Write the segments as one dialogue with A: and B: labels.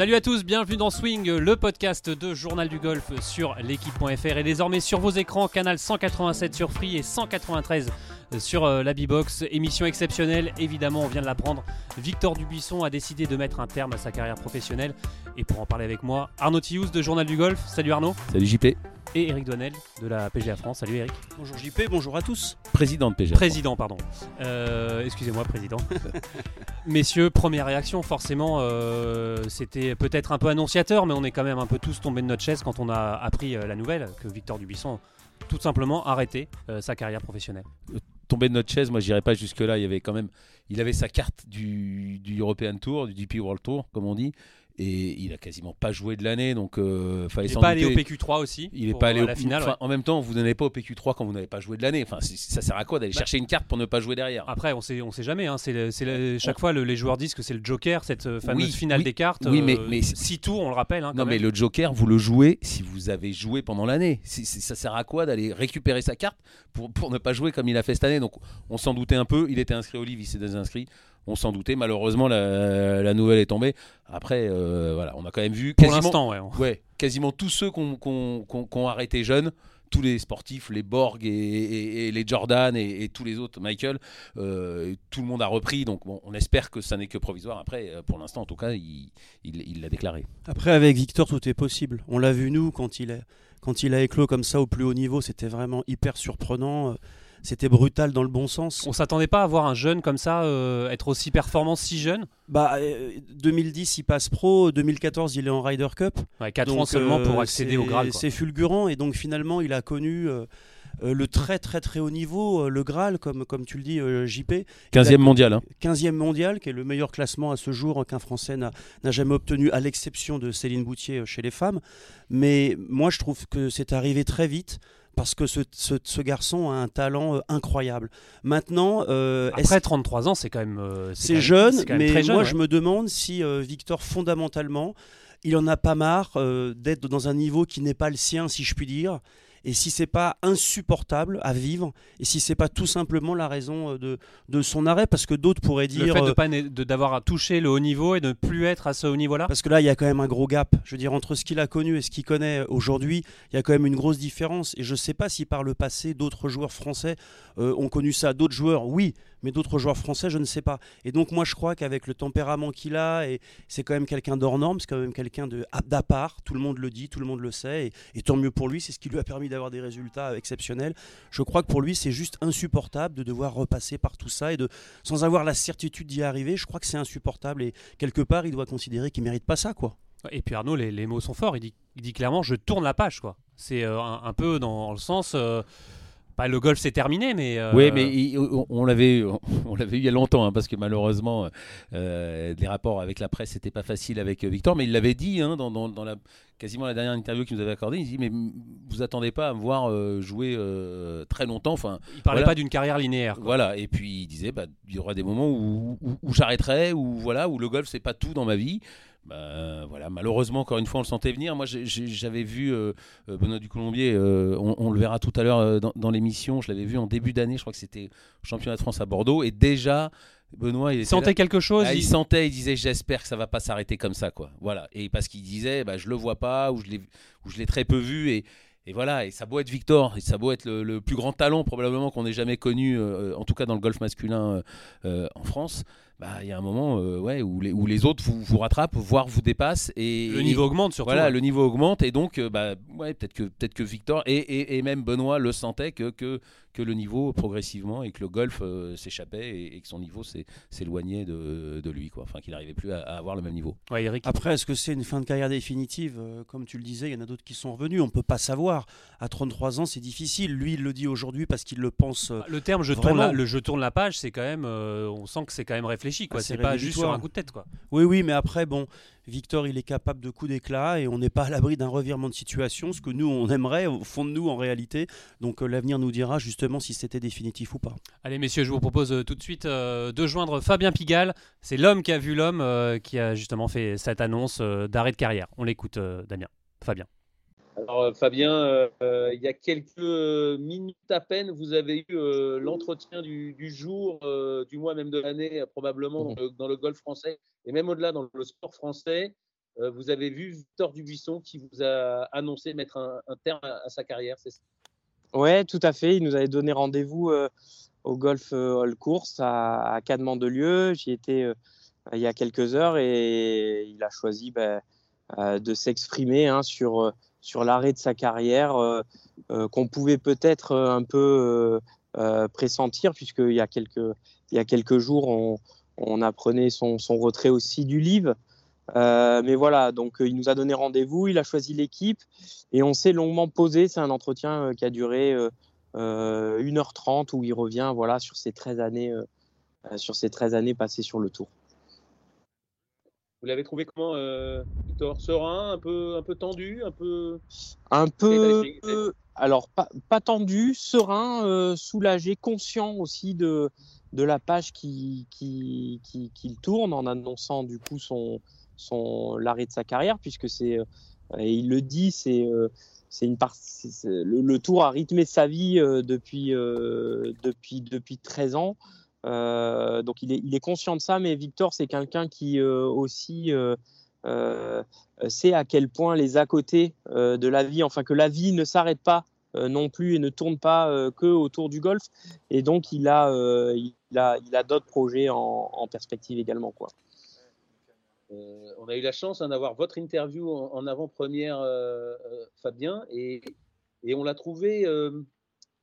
A: Salut à tous, bienvenue dans Swing, le podcast de Journal du Golf sur l'équipe.fr et désormais sur vos écrans, canal 187 sur Free et 193 sur euh, la B-Box. Émission exceptionnelle, évidemment, on vient de l'apprendre. Victor Dubuisson a décidé de mettre un terme à sa carrière professionnelle. Et pour en parler avec moi, Arnaud Tiouz de Journal du Golf. Salut Arnaud.
B: Salut JP.
A: Et Eric Douanel de la PGA France. Salut Eric.
C: Bonjour JP, bonjour à tous.
B: Président de PGA.
A: Président, pardon. Euh, excusez-moi, président. Messieurs, première réaction, forcément, euh, c'était peut-être un peu annonciateur, mais on est quand même un peu tous tombés de notre chaise quand on a appris la nouvelle que Victor Dubuisson tout simplement arrêté sa carrière professionnelle
B: tomber de notre chaise, moi j'irais pas jusque là. Il y avait quand même, il avait sa carte du, du European Tour, du DP World Tour, comme on dit et il a quasiment pas joué de l'année donc euh,
A: fallait il n'est pas allé au PQ3 aussi
B: il est pas allé au la finale en même temps vous n'allez pas au PQ3 quand vous n'avez pas joué de l'année. Enfin ça sert à quoi d'aller bah. chercher une carte pour ne pas jouer derrière?
A: Après on sait on sait jamais hein. c'est chaque fois les joueurs disent que c'est le Joker cette euh, fameuse finale des cartes
B: oui mais, euh, mais
A: six tours on le rappelle hein,
B: non mais le Joker vous le jouez si vous avez joué pendant l'année. Ça sert à quoi d'aller récupérer sa carte pour, pour ne pas jouer comme il a fait cette année? Donc on s'en doutait un peu il était inscrit au livre il s'est désinscrit on s'en doutait. Malheureusement, la, nouvelle est tombée. Après, euh, voilà, on a quand même vu
A: quasiment,
B: ouais, quasiment tous ceux qui ont arrêté jeunes tous les sportifs, les Borg et, les Jordan et, tous les autres, Michael, euh, tout le monde a repris. Donc on espère que ça n'est que provisoire. Après, euh, pour l'instant, en tout cas, il l'a déclaré.
C: Après, avec Victor, tout est possible. On l'a vu nous quand il, est, quand il a éclos comme ça au plus haut niveau, c'était vraiment hyper surprenant c'était brutal dans le bon sens.
A: On s'attendait pas à voir un jeune comme ça euh, être aussi performant si jeune?
C: Bah 2010 euh, il passe pro, 2014 il est en Ryder Cup.
A: Ouais, 4 ans seulement pour euh, accéder au Graal.
C: C'est fulgurant et donc finalement il a connu le très très très haut niveau, le Graal comme, comme tu le dis JP.
B: 15e mondial. Hein.
C: 15e mondial qui est le meilleur classement à ce jour qu'un Français n'a jamais obtenu à l'exception de Céline Boutier chez les femmes. Mais moi je trouve que c'est arrivé très vite parce que ce, garçon a un talent euh, incroyable. Maintenant,
A: euh, après 33 ans, c'est quand même euh,
C: c'est jeune, mais moi je me demande si Victor fondamentalement, il en a pas marre d'être dans un niveau qui n'est pas le sien, si je puis dire, et si c'est pas insupportable à vivre, et si c'est pas tout simplement la raison euh, de, de son arrêt, parce que d'autres pourraient dire. Le
A: fait de euh, d'avoir touché le haut niveau et de ne plus être à ce haut niveau-là
C: Parce que là, il y a quand même un gros gap. Je veux dire, entre ce qu'il a connu et ce qu'il connaît aujourd'hui, il y a quand même une grosse différence. Et je ne sais pas si par le passé, d'autres joueurs français euh, ont connu ça. D'autres joueurs, oui, mais d'autres joueurs français, je ne sais pas. Et donc, moi, je crois qu'avec le tempérament qu'il a, et c'est quand même quelqu'un d'hors norme, c'est quand même quelqu'un d'à part. Tout le monde le dit, tout le monde le sait, et, tant mieux pour lui. C'est ce qui lui a permis d'avoir des résultats exceptionnels. Je crois que pour lui, c'est juste insupportable de devoir repasser par tout ça et de, sans avoir la certitude d'y arriver. Je crois que c'est insupportable et quelque part, il doit considérer qu'il mérite pas ça, quoi.
A: Et puis Arnaud, les, mots sont forts. Il dit, il dit, clairement, je tourne la page, quoi. C'est euh, un, peu dans le sens. Euh, le golf c'est terminé, mais.
B: Euh, oui, mais on, l'avait, on l'avait eu il y a longtemps, hein, parce que malheureusement, euh, les rapports avec la presse c'était pas facile avec euh, Victor, mais il l'avait dit hein, dans, dans, la, quasiment la dernière interview qu'il nous avait accordée. Il dit mais vous attendez pas à me voir jouer très longtemps. Enfin,
A: il parlait pas d'une carrière linéaire.
B: Voilà, et puis il disait bah, il y aura des moments où, où, j'arrêterai, où voilà, où le golf c'est pas tout dans ma vie. Bah, voilà, malheureusement, encore une fois, on le sentait venir. Moi, j'avais vu euh, euh, Benoît Ducolombier, euh, on, le verra tout à l'heure dans, l'émission. Je l'avais vu en début d'année, je crois que c'était championnat de France à Bordeaux. Et déjà, Benoît, il,
A: sentait quelque chose.
B: Ah, il... sentait, il disait J'espère que ça va pas s'arrêter comme ça. quoi. Voilà. Et parce qu'il disait bah, Je le vois pas, ou je l'ai très peu vu. Et, et voilà, et ça beau être Victor, et ça beau être le, plus grand talent probablement qu'on ait jamais connu, en tout cas dans le golf masculin en France bah, il y a un moment euh, ouais, où, les, où les autres vous, vous rattrapent, voire vous dépassent. Et,
A: le niveau augmente surtout.
B: Voilà, le niveau augmente. Et donc, euh, bah, ouais, peut-être que, peut que Victor et, et, et, même Benoît le sentaient que, que, que le niveau progressivement et que le golf euh, s'échappait et, que son niveau s'éloignait de, de, lui. Quoi. Enfin, qu'il n'arrivait plus à, avoir le même niveau.
C: Ouais, Eric. Après, est-ce que c'est une fin de carrière définitive? Comme tu le disais, il y en a d'autres qui sont revenus. On ne peut pas savoir. À 33 ans, c'est difficile. Lui, il le dit aujourd'hui parce qu'il le pense.
A: le terme je tourne, la, le je tourne la page, c'est quand même. on sent que c'est quand même réfléchi. Quoi. Ah, c'est pas juste sur un coup de tête. Quoi.
C: Oui, oui, mais après, bon, Victor, il est capable de coups d'éclat et on n'est pas à l'abri d'un revirement de situation, ce que nous, on aimerait au fond de nous en réalité. Donc euh, l'avenir nous dira justement si c'était définitif ou pas.
A: Allez, messieurs, je vous propose euh, tout de suite euh, de joindre Fabien Pigalle. C'est l'homme qui a vu l'homme qui a justement fait cette annonce d'arrêt de carrière. On l'écoute, Damien. Fabien.
D: Alors, euh, Fabien, euh, euh, il y a quelques minutes à peine, vous avez eu l'entretien du, jour, du mois même de l'année, probablement dans le, golf français et même au-delà dans le sport français. vous avez vu Victor Dubuisson qui vous a annoncé mettre un, terme à, sa carrière, c'est ça?
E: Ouais, tout à fait. Il nous avait donné rendez-vous au Golf Hall Course à, à Cadement-de-Lieu. J'y étais il y a quelques heures et il a choisi ben, de s'exprimer hein, sur, sur l'arrêt de sa carrière qu'on pouvait peut-être un peu pressentir puisqu'il y a quelques, il y a quelques jours, on, apprenait son, retrait aussi du livre. Euh, mais voilà, donc il nous a donné rendez-vous, il a choisi l'équipe et on s'est longuement posé. C'est un entretien qui a duré euh, 1h30 où il revient voilà, sur, ses 13 années, sur ses 13 années passées sur le tour.
D: Vous l'avez trouvé comment, euh, Victor? Serein, un peu, un peu tendu, un peu.
E: Un peu. alors, pas, pas, tendu, serein, euh, soulagé, conscient aussi de, de la page qui, qui, qui, qui, tourne en annonçant du coup son, son, l'arrêt de sa carrière, puisque c'est. Euh, et il le dit, c'est. c'est une part, le, le, tour a rythmé sa vie depuis, depuis, depuis 13 ans. Euh, donc il est, conscient de ça, mais Victor, c'est quelqu'un qui euh, aussi euh, sait à quel point les à côté de la vie, enfin que la vie ne s'arrête pas non plus et ne tourne pas que autour du golf. Et donc il a, il a, il a d'autres projets en, en, perspective également. Quoi.
D: on a eu la chance hein, d'avoir votre interview en, en avant-première, Fabien, et, et on l'a trouvé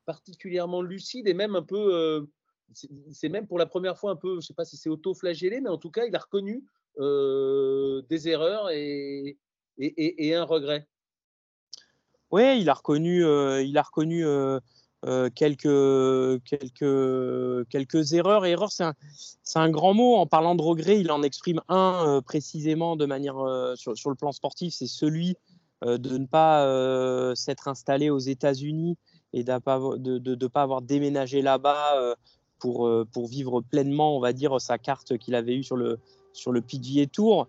D: particulièrement lucide et même un peu c'est même pour la première fois un peu, je ne sais pas si c'est auto-flagellé, mais en tout cas, il a reconnu euh, des erreurs et, un regret.
E: Oui, il a reconnu, euh, il a reconnu euh, quelques, quelques, quelques erreurs. Et erreurs, c'est un, un, grand mot. En parlant de regret, il en exprime un précisément de manière sur, le plan sportif, c'est celui de ne pas s'être installé aux États-Unis et de ne de, pas avoir déménagé là-bas pour, euh, pour vivre pleinement, on va dire, sa carte qu'il avait eue sur le, sur le PGA Tour.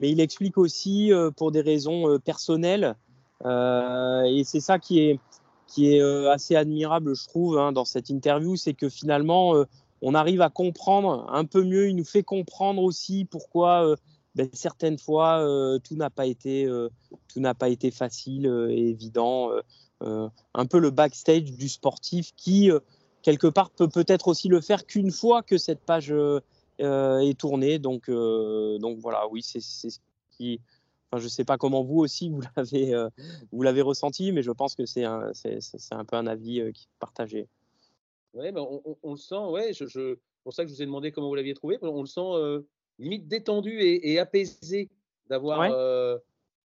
E: Mais il explique aussi euh, pour des raisons euh, personnelles. et c'est ça qui est, qui est assez admirable, je trouve, hein, dans cette interview, c'est que finalement, on arrive à comprendre un peu mieux. Il nous fait comprendre aussi pourquoi ben, certaines fois tout n'a pas été tout n'a pas été facile et évident. un peu le backstage du sportif qui quelque part peut peut-être aussi le faire qu'une fois que cette page euh, euh, est tournée. Donc, euh, donc voilà, oui, c'est ce qui. Enfin, je ne sais pas comment vous aussi vous l'avez vous l'avez ressenti, mais je pense que c'est un, un peu un avis qui partagé.
D: Oui, ben on, on, le sent, ouais, je, je, pour ça que je vous ai demandé comment vous l'aviez trouvé. On le sent limite détendu et, et apaisé d'avoir.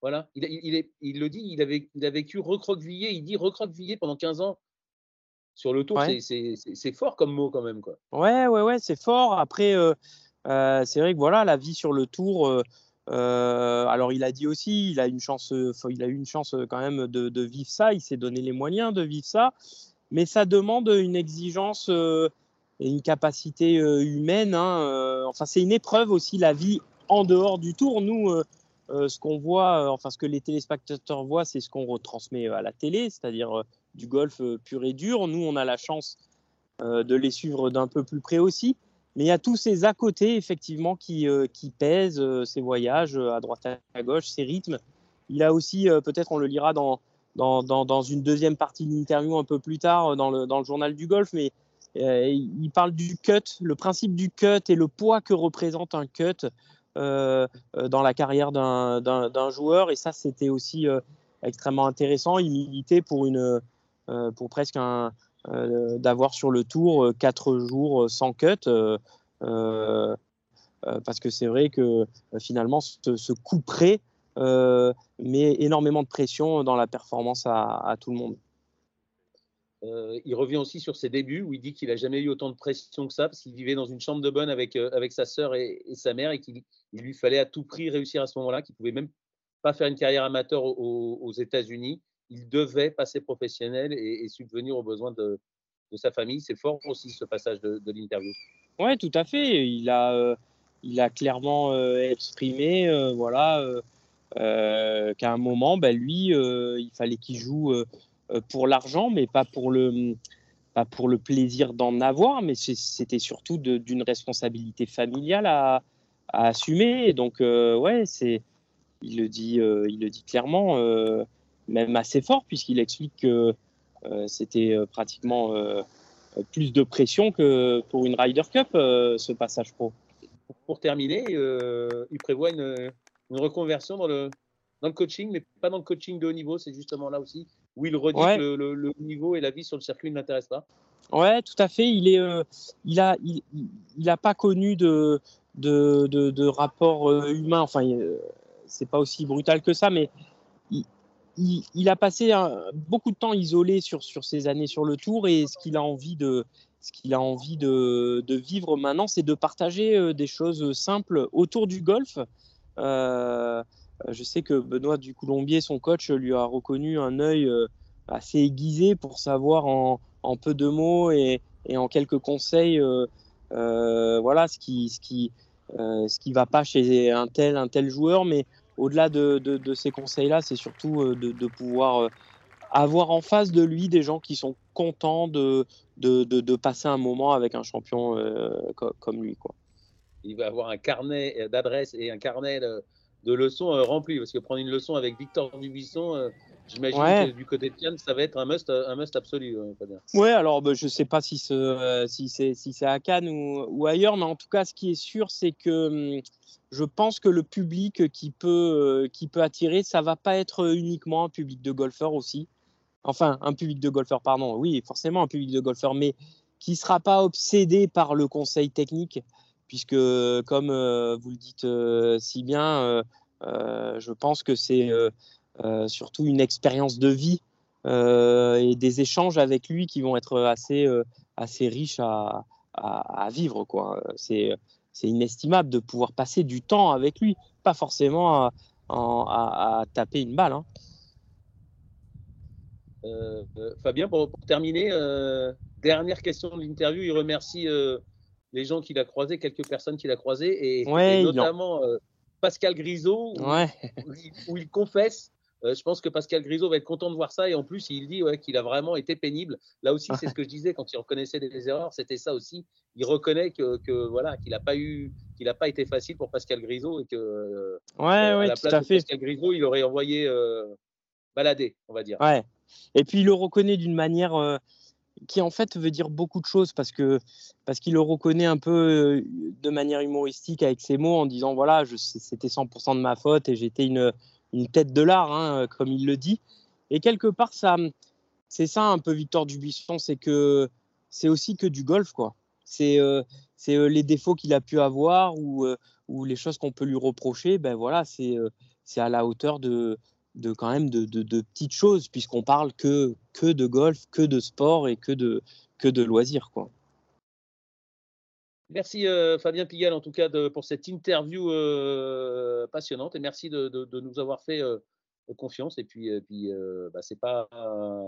D: voilà, il, il, est, il, le dit, il, avait, il a vécu recroquevillé, il dit recroquevillé pendant 15 ans sur le tour, c'est fort comme mot quand même. Quoi.
E: Ouais, ouais, ouais, c'est fort. Après, euh, euh, c'est vrai que voilà, la vie sur le tour. Euh, alors, il a dit aussi, il a une chance, il a eu une chance quand même de, de vivre ça. Il s'est donné les moyens de vivre ça, mais ça demande une exigence et une capacité humaine. Hein, enfin, c'est une épreuve aussi la vie en dehors du tour. Nous, ce qu'on voit, enfin, ce que les téléspectateurs voient, c'est ce qu'on retransmet à la télé, c'est-à-dire du golf euh, pur et dur. Nous, on a la chance euh, de les suivre d'un peu plus près aussi. Mais il y a tous ces à côté, effectivement, qui, euh, qui pèsent, ces voyages à droite à gauche, ces rythmes. Il a aussi, peut-être on le lira dans, dans, dans, une deuxième partie de l'interview un peu plus tard dans le, dans le journal du golf, mais il parle du cut, le principe du cut et le poids que représente un cut dans la carrière d'un joueur. Et ça, c'était aussi extrêmement intéressant. Il militait pour une, pour presque euh, d'avoir sur le tour euh, quatre jours sans cut. parce que c'est vrai que finalement, ce, ce coup près met énormément de pression dans la performance à, tout le monde.
D: il revient aussi sur ses débuts où il dit qu'il n'a jamais eu autant de pression que ça parce qu'il vivait dans une chambre de bonne avec, avec sa sœur et, sa mère et qu'il lui fallait à tout prix réussir à ce moment-là, qu'il pouvait même pas faire une carrière amateur aux États-Unis il devait passer professionnel et, subvenir aux besoins de, sa famille. C'est fort aussi ce passage de, l'interview.
E: Oui, tout à fait. Il a, euh, il a clairement euh, exprimé euh, voilà, qu'à un moment, ben, lui, il fallait qu'il joue pour l'argent, mais pas pour le, pas pour le plaisir d'en avoir, mais c'était surtout d'une responsabilité familiale à, assumer. donc, ouais, il le dit, il le dit clairement, même assez fort, puisqu'il explique que c'était pratiquement plus de pression que pour une Ryder Cup, ce passage pro.
D: Pour terminer, il prévoit une, une reconversion dans le, dans le coaching, mais pas dans le coaching de haut niveau. C'est justement là aussi où il redit que le, le, niveau et la vie sur le circuit ne l'intéressent pas.
E: Ouais, tout à fait. Il est, euh, il a, il, il a pas connu de, de, de, de rapport euh, humain. Enfin, euh, c'est pas aussi brutal que ça, mais il, a passé beaucoup de temps isolé sur, sur ses années sur le tour et ce qu'il a envie de, ce qu'il a envie de, vivre maintenant, c'est de partager des choses simples autour du golf. Euh, euh, je sais que Benoît du Coulombier, son coach, lui a reconnu un œil euh, assez aiguisé pour savoir en, peu de mots et, en quelques conseils euh, voilà, ce qui, ce qui, ce qui va pas chez un tel, un tel joueur. Mais au-delà de, ces conseils-là, c'est surtout de, pouvoir avoir en face de lui des gens qui sont contents de, de, passer un moment avec un champion comme lui. Quoi.
D: Il va avoir un carnet d'adresses et un carnet de, de leçons euh, remplies. Parce que prendre une leçon avec Victor Dubuisson, euh, j'imagine que du côté de Cannes, ça va être un must, un must absolu.
E: ouais, alors bah, je ne sais pas si, si c'est si à Cannes ou, ou, ailleurs, mais en tout cas, ce qui est sûr, c'est que hum, je pense que le public qui peut, euh, qui peut attirer, ça va pas être uniquement un public de golfeurs aussi. Enfin, un public de golfeurs, pardon. Oui, forcément un public de golfeurs, mais qui sera pas obsédé par le conseil technique puisque comme vous le dites si bien, je pense que c'est surtout une expérience de vie et des échanges avec lui qui vont être assez, assez riches à, vivre. C'est, c'est inestimable de pouvoir passer du temps avec lui, pas forcément à, à, taper une balle. Hein.
D: Fabien, pour, terminer, dernière question de l'interview, il remercie les gens qu'il a croisés, quelques personnes qu'il a croisées, et, notamment euh, Pascal Grisot, où, il, confesse. Euh, je pense que Pascal Grisot va être content de voir ça et en plus il dit ouais, qu'il a vraiment été pénible. Là aussi c'est ce que je disais quand il reconnaissait des erreurs, c'était ça aussi. Il reconnaît que, voilà qu'il n'a pas eu, qu'il n'a pas été facile pour Pascal Grisot et que euh,
E: ouais, à la place de
D: Pascal Grisot il aurait envoyé balader, on va dire.
E: Ouais. Et puis il le reconnaît d'une manière qui en fait veut dire beaucoup de choses parce que parce qu'il le reconnaît un peu de manière humoristique avec ses mots en disant voilà c'était 100% de ma faute et j'étais une, une tête de l'art hein, comme il le dit. Et quelque part ça c'est ça un peu Victor Dubuisson c'est que c'est aussi que du golf quoi. C'est c'est les défauts qu'il a pu avoir ou ou les choses qu'on peut lui reprocher ben voilà c'est c'est à la hauteur de de quand même de, de, petites choses puisqu'on parle que, que de golf, que de sport et que de, que de loisirs. Quoi.
D: Merci euh, Fabien Pigalle en tout cas de, pour cette interview euh, passionnante et merci de, de nous avoir fait euh, confiance et puis, puis bah, c'est pas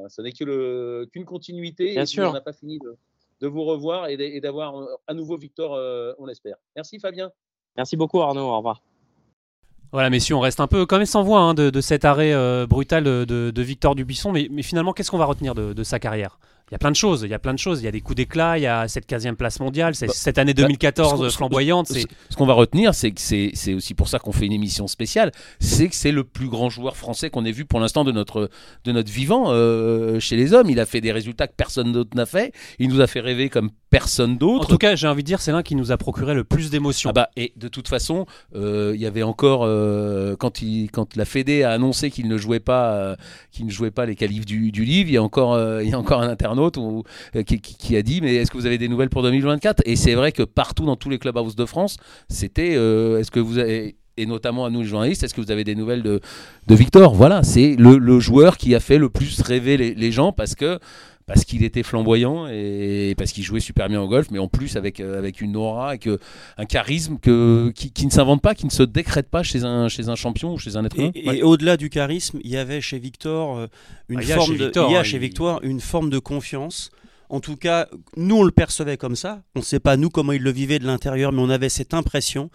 D: ce n'est que qu'une continuité
E: Bien sûr.
D: on n'a pas fini de, vous revoir et d'avoir à nouveau Victor on l'espère. Merci Fabien.
E: Merci beaucoup Arnaud, au revoir.
A: Voilà, messieurs, on reste un peu comme sans voix hein, de, cet arrêt euh, brutal de, Victor Dubuisson, mais, mais finalement, qu'est-ce qu'on va retenir de, sa carrière? Il y a plein de choses, il y a plein de choses, il y a des coups d'éclat, il y a cette 15e place mondiale, bah, cette année 2014 bah, flamboyante.
B: Ce, qu'on va retenir, c'est que c'est aussi pour ça qu'on fait une émission spéciale, c'est que c'est le plus grand joueur français qu'on ait vu pour l'instant de notre, de notre vivant euh, chez les hommes. Il a fait des résultats que personne d'autre n'a fait, il nous a fait rêver comme personne d'autre.
A: En tout cas, j'ai envie de dire, c'est l'un qui nous a procuré le plus d'émotions.
B: Ah bah, et de toute façon, euh, il y avait encore, euh, quand, il, quand la Fédé a annoncé qu'il ne jouait pas, qu'il ne jouait pas les qualifs du, du livre, il y a encore, il y a encore un internaute euh, qui, a dit mais est-ce que vous avez des nouvelles pour 2024 Et c'est vrai que partout dans tous les clubhouses de France, c'était euh, est-ce que vous avez et notamment à nous les journalistes, est-ce que vous avez des nouvelles de, de Victor? Voilà, c'est le, joueur qui a fait le plus rêver les gens parce que parce qu'il était flamboyant et parce qu'il jouait super bien au golf, mais en plus avec, euh, avec une aura, avec un charisme que, qui, ne s'invente pas, qui ne se décrète pas chez un, chez un champion ou chez un être humain.
C: Et, au-delà du charisme, il y avait chez Victor une ah, forme de, il y a chez Victor une forme de confiance. En tout cas, nous on le percevait comme ça. On ne sait pas nous comment il le vivait de l'intérieur, mais on avait cette impression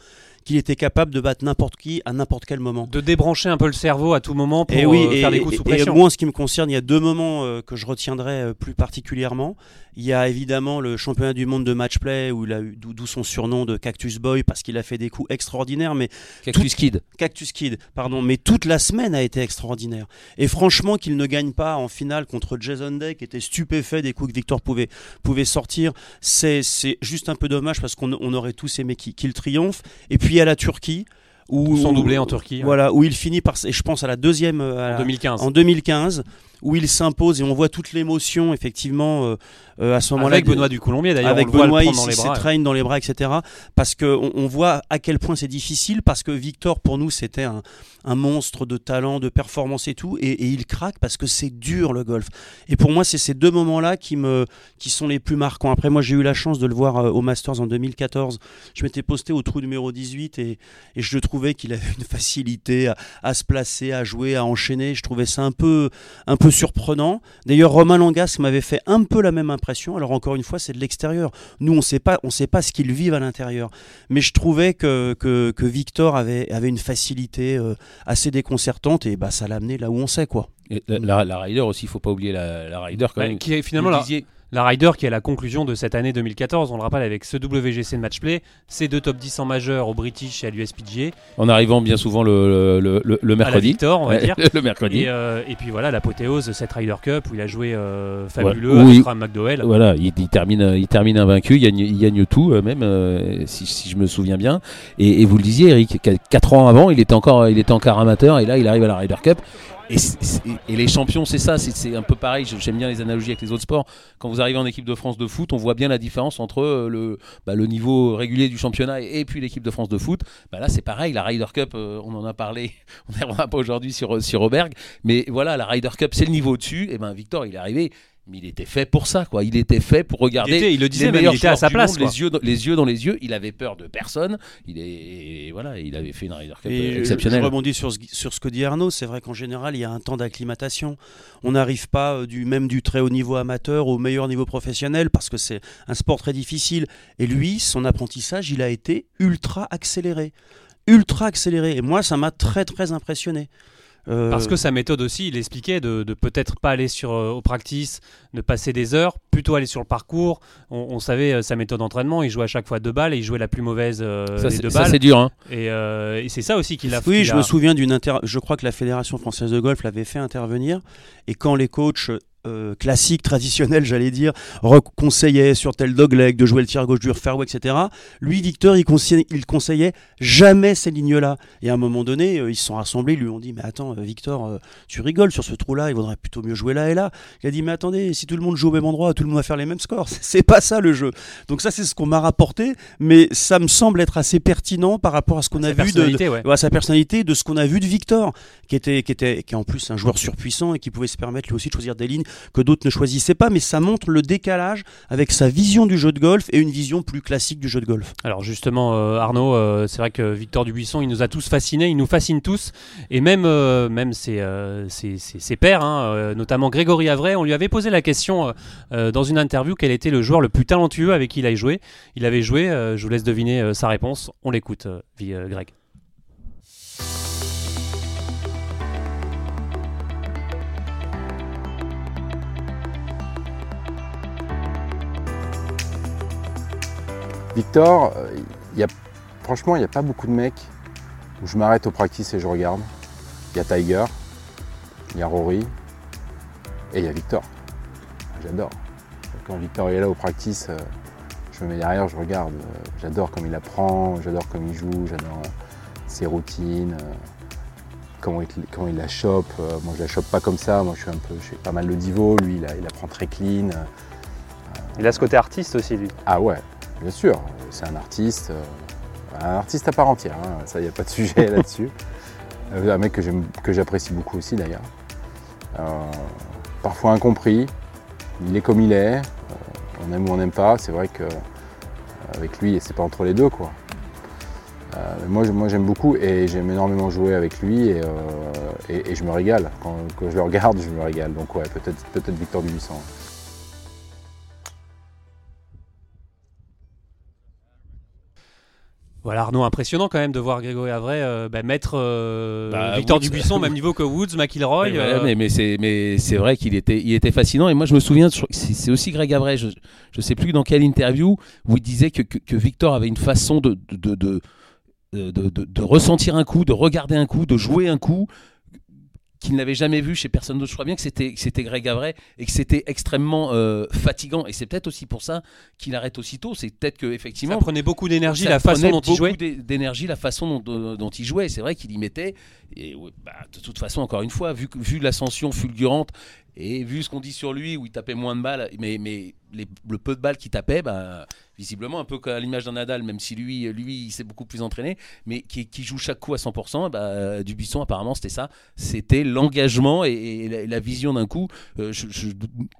C: qu'il était capable de battre n'importe qui à n'importe quel moment.
A: De débrancher un peu le cerveau à tout moment pour
C: Et oui,
A: euh,
C: et,
A: faire des coups
C: et-
A: sous
C: et
A: pression.
C: moi, en ce qui me concerne, il y a deux moments euh, que je retiendrai euh, plus particulièrement. Il y a évidemment le championnat du monde de match play, où il a eu d'où son surnom de Cactus Boy, parce qu'il a fait des coups extraordinaires, mais
B: Cactus Kid.
C: Cactus Kid, pardon, mais toute la semaine a été extraordinaire. Et franchement, qu'il ne gagne pas en finale contre Jason Day, qui était stupéfait des coups que Victor pouvait, pouvait sortir, c'est juste un peu dommage parce qu'on on aurait tous aimé qu'il qu'il triomphe. Et puis a la Turquie. Où,
A: Son doublé en Turquie, ouais.
C: Voilà, où il finit par, et je pense à la deuxième, euh, à
A: En
C: la-
A: 2015.
C: en 2015, où il s'impose et on voit toute l'émotion, effectivement, euh, euh, à ce moment-là.
A: Avec Benoît du Colombier d'ailleurs,
C: Avec
A: on le voit
C: Benoît,
A: le
C: il
A: dans les
C: s'est
A: bras.
C: traîne dans les bras, etc. Parce qu'on on voit à quel point c'est difficile, parce que Victor, pour nous, c'était un, un monstre de talent, de performance et tout, et, et il craque parce que c'est dur le golf. Et pour moi, c'est ces deux moments-là qui, me, qui sont les plus marquants. Après, moi, j'ai eu la chance de le voir euh, au Masters en 2014. Je m'étais posté au trou numéro 18 et, et je trouvais qu'il avait une facilité à, à se placer, à jouer, à enchaîner. Je trouvais ça un peu, un peu surprenant. D'ailleurs, Romain Langas m'avait fait un peu la même impression. Alors encore une fois, c'est de l'extérieur. Nous, on sait pas, on sait pas ce qu'ils vivent à l'intérieur. Mais je trouvais que, que, que Victor avait, avait une facilité euh, assez déconcertante et bah, ça l'a amené là où on sait quoi.
B: Et la, la- la Ryder aussi, il faut pas oublier la, la Ryder quand
A: Ouais,
B: même.
A: qui est finalement la, la Ryder qui est la conclusion de cette année 2014. On le rappelle avec ce WGC de match play, ces deux top 10 en majeur au British et à l'USPGA,
B: en arrivant bien souvent le, le, le- le
A: à la
B: mercredi.
A: On va dire.
B: le mercredi.
A: Et, euh, et puis voilà l'apothéose de cette Ryder Cup où il a joué euh, fabuleux
B: Ouais.
A: avec McDowell.
B: Voilà, il, il termine, il termine invaincu, il gagne, il gagne tout, euh, même euh, si, si je me souviens bien. Et, et vous le disiez, Eric, 4 ans avant, il était encore, il était encore amateur, et là, il arrive à la Ryder Cup. Et, les champions, c'est ça, c'est- un peu pareil. J'aime bien les analogies avec les autres sports. Quand vous arrivez en équipe de France de foot, on voit bien la différence entre euh, le, bah, le niveau régulier du championnat et, puis l'équipe de France de foot. Bah là, c'est pareil. La Ryder Cup, euh, on en a parlé, on n'y reviendra pas aujourd'hui sur, sur Auberg. Mais voilà, la Ryder Cup, c'est le niveau au-dessus. Et ben Victor, il est arrivé. Mais il était fait pour ça, quoi. Il était fait pour
A: Il,
B: regarder
A: était- il le disait
B: les meilleurs
A: il était à sa place.
B: monde,
A: quoi.
B: les yeux, dans, les yeux dans les yeux. Il avait peur de personne. Il est et voilà, il avait fait une Ryder Cup
C: Et
B: euh,
C: je-
B: exceptionnelle.
C: Je rebondis sur ce, sur ce que dit Arnaud. C'est vrai qu'en général, il y a un temps d'acclimatation. On n'arrive pas euh, du même du très haut niveau amateur au meilleur niveau professionnel parce que c'est un sport très difficile. Et lui, son apprentissage, il a été ultra accéléré. Ultra accéléré. Et moi, ça m'a très très impressionné. Euh,
A: Parce que sa méthode aussi, il expliquait de, de peut-être pas aller sur euh, au practice, de passer des heures, plutôt aller sur le parcours. On, on savait euh, sa méthode d'entraînement. Il jouait à chaque fois deux balles et il jouait la plus mauvaise euh,
B: ça,
A: des
B: c'est-
A: deux
B: ça,
A: balles.
B: c'est dur. Hein.
A: Et, et c'est ça aussi qu'il a.
C: Oui, je
A: a-
C: me souviens d'une inter... Je crois que la Fédération française de golf l'avait fait intervenir. Et quand les coachs euh, classiques, traditionnels, j'allais dire, conseillaient sur tel dogleg de jouer le tir gauche dur, fairway, etc., lui, Victor, il, conseillait, il conseillait jamais ces lignes-là. Et à un moment donné, euh, ils se sont rassemblés, ils lui ont dit Mais attends, euh, Victor, euh, tu rigoles sur ce trou-là, il vaudrait plutôt mieux jouer là et là. Il a dit Mais attendez, si tout le monde joue au même endroit, tout le monde va faire les mêmes scores. C'est pas ça le jeu. Donc, ça, c'est ce qu'on m'a rapporté, mais ça me semble être assez pertinent par rapport à ce qu'on a vu de,
A: personnalité, ouais.
C: Ouais, sa personnalité, de ce qu'on a vu de Victor, qui était, qui était, qui est en plus un joueur surpuissant et qui pouvait se permettre lui aussi de choisir des lignes que d'autres ne choisissaient pas, mais ça montre le décalage avec sa vision du jeu de golf et une vision plus classique du jeu de golf.
A: Alors justement, euh, Arnaud, euh, c'est vrai que Victor Dubuisson, il nous a tous fascinés, il nous fascine tous, et même, euh, même ses, ses- hein, notamment Grégory Avray, on lui avait posé la question dans une interview quel était le joueur le plus talentueux avec qui il a joué. Il avait joué, je vous laisse deviner sa réponse, on l'écoute, Greg.
F: Victor, euh, il y a, franchement, il n'y a pas beaucoup de mecs où je m'arrête au practice et je regarde. Il y a Tiger, il y a Rory et il y a Victor. J'adore. Quand Victor est là au practice, euh, je me mets derrière, je regarde. Euh, J'adore comme il apprend, j'adore comme il joue, j'adore ses routines, comment, il, comment il la chope. Moi, je la chope pas comme ça. Moi, je suis un peu, je pas mal le divo. Lui, il, il apprend très clean.
E: Il a ce côté artiste aussi, lui.
F: Ah ouais, bien sûr, c'est un artiste, euh, un artiste à part entière, hein, ça, il n'y a pas de sujet là-dessus. Euh, un mec que j'apprécie beaucoup aussi d'ailleurs. Euh, parfois incompris, il est comme il est, on aime ou on n'aime pas, c'est vrai que avec lui, c'est pas entre les deux quoi. Euh, moi, j'aime beaucoup et j'aime énormément jouer avec lui et, euh, et- et je me régale. Quand, quand je le regarde, je me régale. Donc ouais, peut-être peut Victor Dubuisson.
A: Voilà Arnaud, impressionnant quand même de voir Grégory Avray euh, bah, mettre euh,
B: Bah,
A: Victor
B: Woods-
A: Dubuisson au même niveau que Woods, McIlroy.
B: Mais,
A: euh,
B: mais, mais c'est vrai qu'il était il était fascinant. Et moi je me souviens c'est aussi Greg Avray je je sais plus dans quelle interview où il disait que, que, que Victor avait une façon de de, de, de, de- de- de ressentir un coup de regarder un coup de jouer un coup qu'il n'avait jamais vu chez personne d'autre. Je crois bien que c'était c'était Greg Avray et que c'était extrêmement euh, fatigant. Et c'est peut-être aussi pour ça qu'il arrête aussitôt. C'est peut-être que
A: ça
B: effectivement
A: prenait beaucoup d'énergie,
B: ça
A: la façon dont il jouait.
B: d'é- d'énergie, la façon dont, il jouait. C'est vrai qu'il y mettait. Et bah, de toute façon, encore une fois, vu, vu l'ascension fulgurante et vu ce qu'on dit sur lui, où il tapait moins de balles, mais, mais le peu de balles qu'il tapait, bah, visiblement un peu à l'image d'un Nadal, même si lui, lui, il s'est beaucoup plus entraîné, mais qui, qui joue chaque coup à 100%, bah, Dubuisson apparemment c'était ça, c'était l'engagement et, la, vision d'un coup. Euh,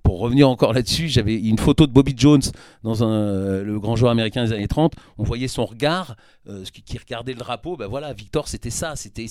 B: pour revenir encore là-dessus, j'avais une photo de Bobby Jones dans un, le grand joueur américain des années 30. On voyait son regard, euh, qui, regardait le drapeau. Ben voilà, Victor, c'était ça, c'était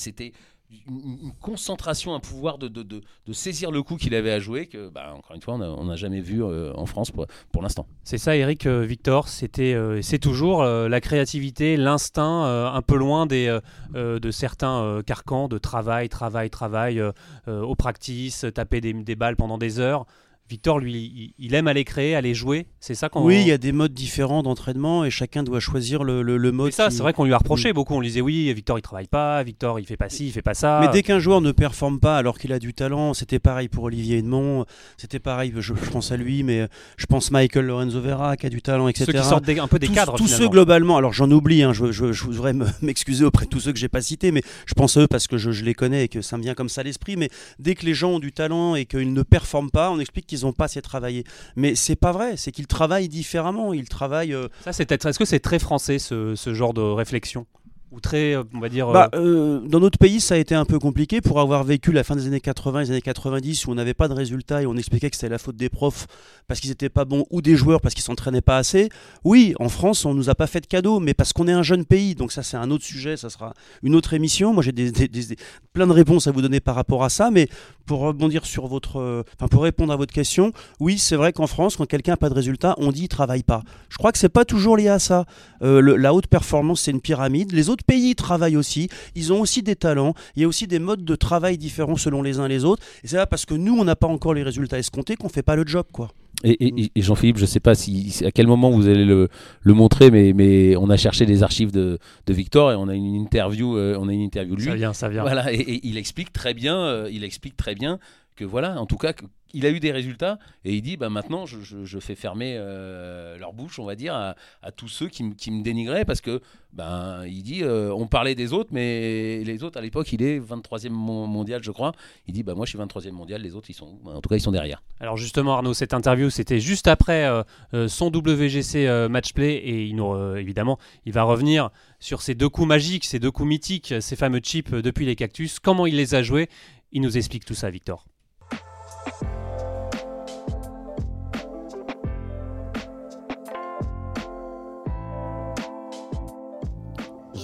B: une, concentration, un pouvoir de, de, de- saisir le coup qu'il avait à jouer que, bah, encore une fois, on n'a jamais vu euh, en France pour, pour l'instant.
A: C'est ça, Eric euh, Victor. C'était, euh, c'est toujours la créativité, l'instinct, un peu loin des, de certains carcans de travail, travail, travail au practice, taper des balles pendant des heures. Victor, lui, il, aime aller créer, aller jouer. C'est ça qu'on.
C: Oui, il y a des modes différents d'entraînement et chacun doit choisir le, le, le mode.
A: Ça,
C: qui-
A: c'est vrai qu'on lui a reproché beaucoup. On lui disait oui, Victor, il travaille pas. Victor, il fait pas ci, il fait pas ça.
C: Mais dès qu'un joueur ne performe pas alors qu'il a du talent, c'était pareil pour Olivier Edmond, c'était pareil, je, je pense à lui, mais je pense Michael Lorenzo Vera qui a du talent, etc.
A: ceux qui sortent des- un peu des
C: tous,
A: cadres.
C: tous ceux globalement, alors j'en oublie, hein, je, je, je voudrais me- m'excuser auprès de tous ceux que j'ai pas cités, mais je pense à eux parce que je, je les connais et que ça me vient comme ça à l'esprit. Mais dès que les gens ont du talent et qu'ils ne performent pas, on explique qu'ils n'ont pas assez travaillé. Mais c'est pas vrai, c'est qu'ils travaillent différemment. Ils travaillent. euh,
A: Ça, c'est Est-ce que c'est très français ce, ce genre de réflexion? Ou très, euh, on va dire. euh,
C: Bah, euh, dans notre pays, ça a été un peu compliqué pour avoir vécu la fin des années 80, les années 90, où on n'avait pas de résultats et on expliquait que c'était la faute des profs parce qu'ils n'étaient pas bons ou des joueurs parce qu'ils s'entraînaient pas assez. Oui, en France, on nous a pas fait de cadeaux, mais parce qu'on est un jeune pays. Donc ça, c'est un autre sujet, ça sera une autre émission. Moi, j'ai des, des- des- des- plein de réponses à vous donner par rapport à ça, mais pour rebondir sur votre, euh, enfin pour répondre à votre question, oui, c'est vrai qu'en France, quand quelqu'un n'a pas de résultats, on dit il travaille pas. Je crois que c'est pas toujours lié à ça. Euh, le- la haute performance, c'est une pyramide. Les autres pays travaillent aussi. Ils ont aussi des talents. Il y a aussi des modes de travail différents selon les uns les autres. Et c'est pas parce que nous, on n'a pas encore les résultats escomptés qu'on fait pas le job, quoi.
B: Et, et- et Jean-Philippe, je ne sais pas si, si- à quel moment vous allez le, le montrer, mais, mais on a cherché des archives de, de Victor et on a une interview, euh, on a une interview de lui.
A: ça vient, ça vient.
B: Voilà, et, et il explique très bien, euh, il explique très bien que voilà, en tout cas, il a eu des résultats et il dit bah maintenant je, fais fermer euh, leur bouche, on va dire, à, tous ceux qui, me- dénigraient parce que ben il dit euh, on parlait des autres, mais les autres à l'époque il est 23e mon- mondial, je crois. Il dit bah moi je suis 23e mondial, les autres ils sont, en tout cas ils sont derrière.
A: Alors justement Arnaud, cette interview c'était juste après euh, son WGC euh, Matchplay et évidemment il va revenir sur ces deux coups magiques, ces deux coups mythiques, ces fameux chips depuis les cactus, comment il les a joués? Il nous explique tout ça Victor.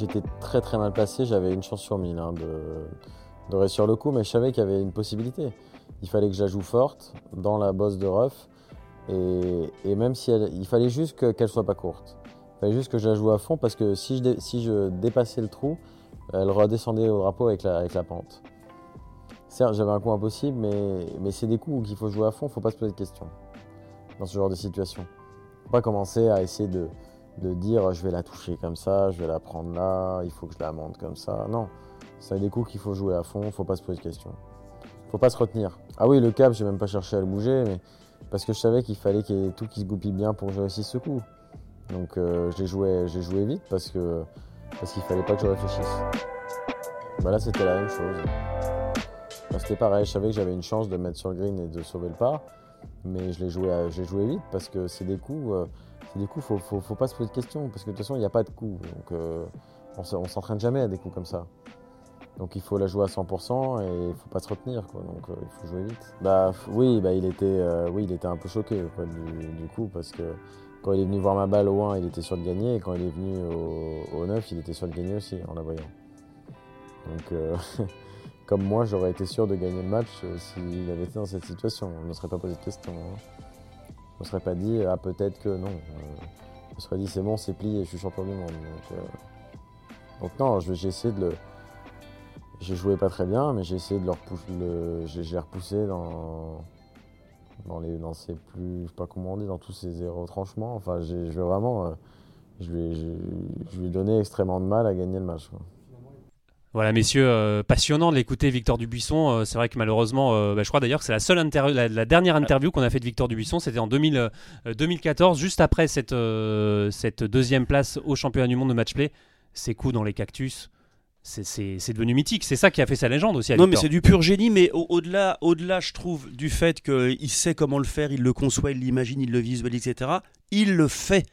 G: J'étais très très mal placé, j'avais une chance sur mille hein, de, de réussir le coup, mais je savais qu'il y avait une possibilité. Il fallait que je la joue forte dans la bosse de rough, et, même si elle, il fallait juste que- qu'elle soit pas courte. Il fallait juste que je la joue à fond parce que si je, si je dépassais le trou, elle redescendait au drapeau avec la, avec la pente. Certes, j'avais un coup impossible, mais, mais c'est des coups qu'il faut jouer à fond, faut pas se poser de questions dans ce genre de situation. Faut pas commencer à essayer de, de dire je vais la toucher comme ça, je vais la prendre là, il faut que je la monte comme ça. Non, c'est des coups qu'il faut jouer à fond, faut pas se poser de questions. Faut pas se retenir. Ah oui, le cap, j'ai même pas cherché à le bouger, mais parce que je savais qu'il fallait qu'il y ait tout qui se goupille bien pour je réussisse ce coup. Donc euh, j'ai joué, j'ai joué vite parce que parce qu'il fallait pas que je réfléchisse. Bah là, c'était la même chose. Bah, c'était pareil, je savais que j'avais une chance de mettre sur green et de sauver le par, mais je l'ai joué, joué vite parce que c'est des coups. euh, c'est des coups, faut, faut, faut pas se poser de questions parce que de toute façon, il n'y a pas de coups. Donc, euh, on s'entraîne jamais à des coups comme ça. Donc, il faut la jouer à 100% et il faut pas se retenir. Quoi. Donc, euh, il faut jouer vite. Bah, oui, bah, il, était, euh, oui, il était un peu choqué du, du coup parce que quand il est venu voir ma balle au 1, il était sûr de gagner et quand il est venu au, au 9, il était sûr de gagner aussi en la voyant. Donc, euh, comme moi, j'aurais été sûr de gagner le match s'il avait été dans cette situation. On ne serait pas posé de questions. hein. On serait pas dit, ah peut-être que non. Euh, on se serait dit, c'est bon, c'est plié, je suis champion du monde. Donc, euh, non, j'ai essayé de le. J'ai joué pas très bien, mais j'ai essayé de le repousser. J'ai repoussé dans. Dans, les, dans plus. Je sais pas comment on dit, dans tous zéros retranchements. Enfin, je vraiment. euh, lui ai, je- lui ai donné extrêmement de mal à gagner le match.
A: Voilà, messieurs, euh, passionnant de l'écouter, Victor Dubuisson. Euh, c'est vrai que malheureusement, euh, bah, je crois d'ailleurs que c'est la seule interview, la, la dernière interview qu'on a fait de Victor Dubuisson, c'était en 2000, euh, 2014, juste après cette, cette deuxième place au championnat du monde de match-play. Ses coups dans les cactus, c'est- c'est c'est devenu mythique. C'est ça qui a fait sa légende aussi. À
C: Non, mais c'est du pur génie, mais au- au-delà, au-delà, je trouve, du fait qu'il sait comment le faire, il le conçoit, il l'imagine, il le visualise, etc., il le fait.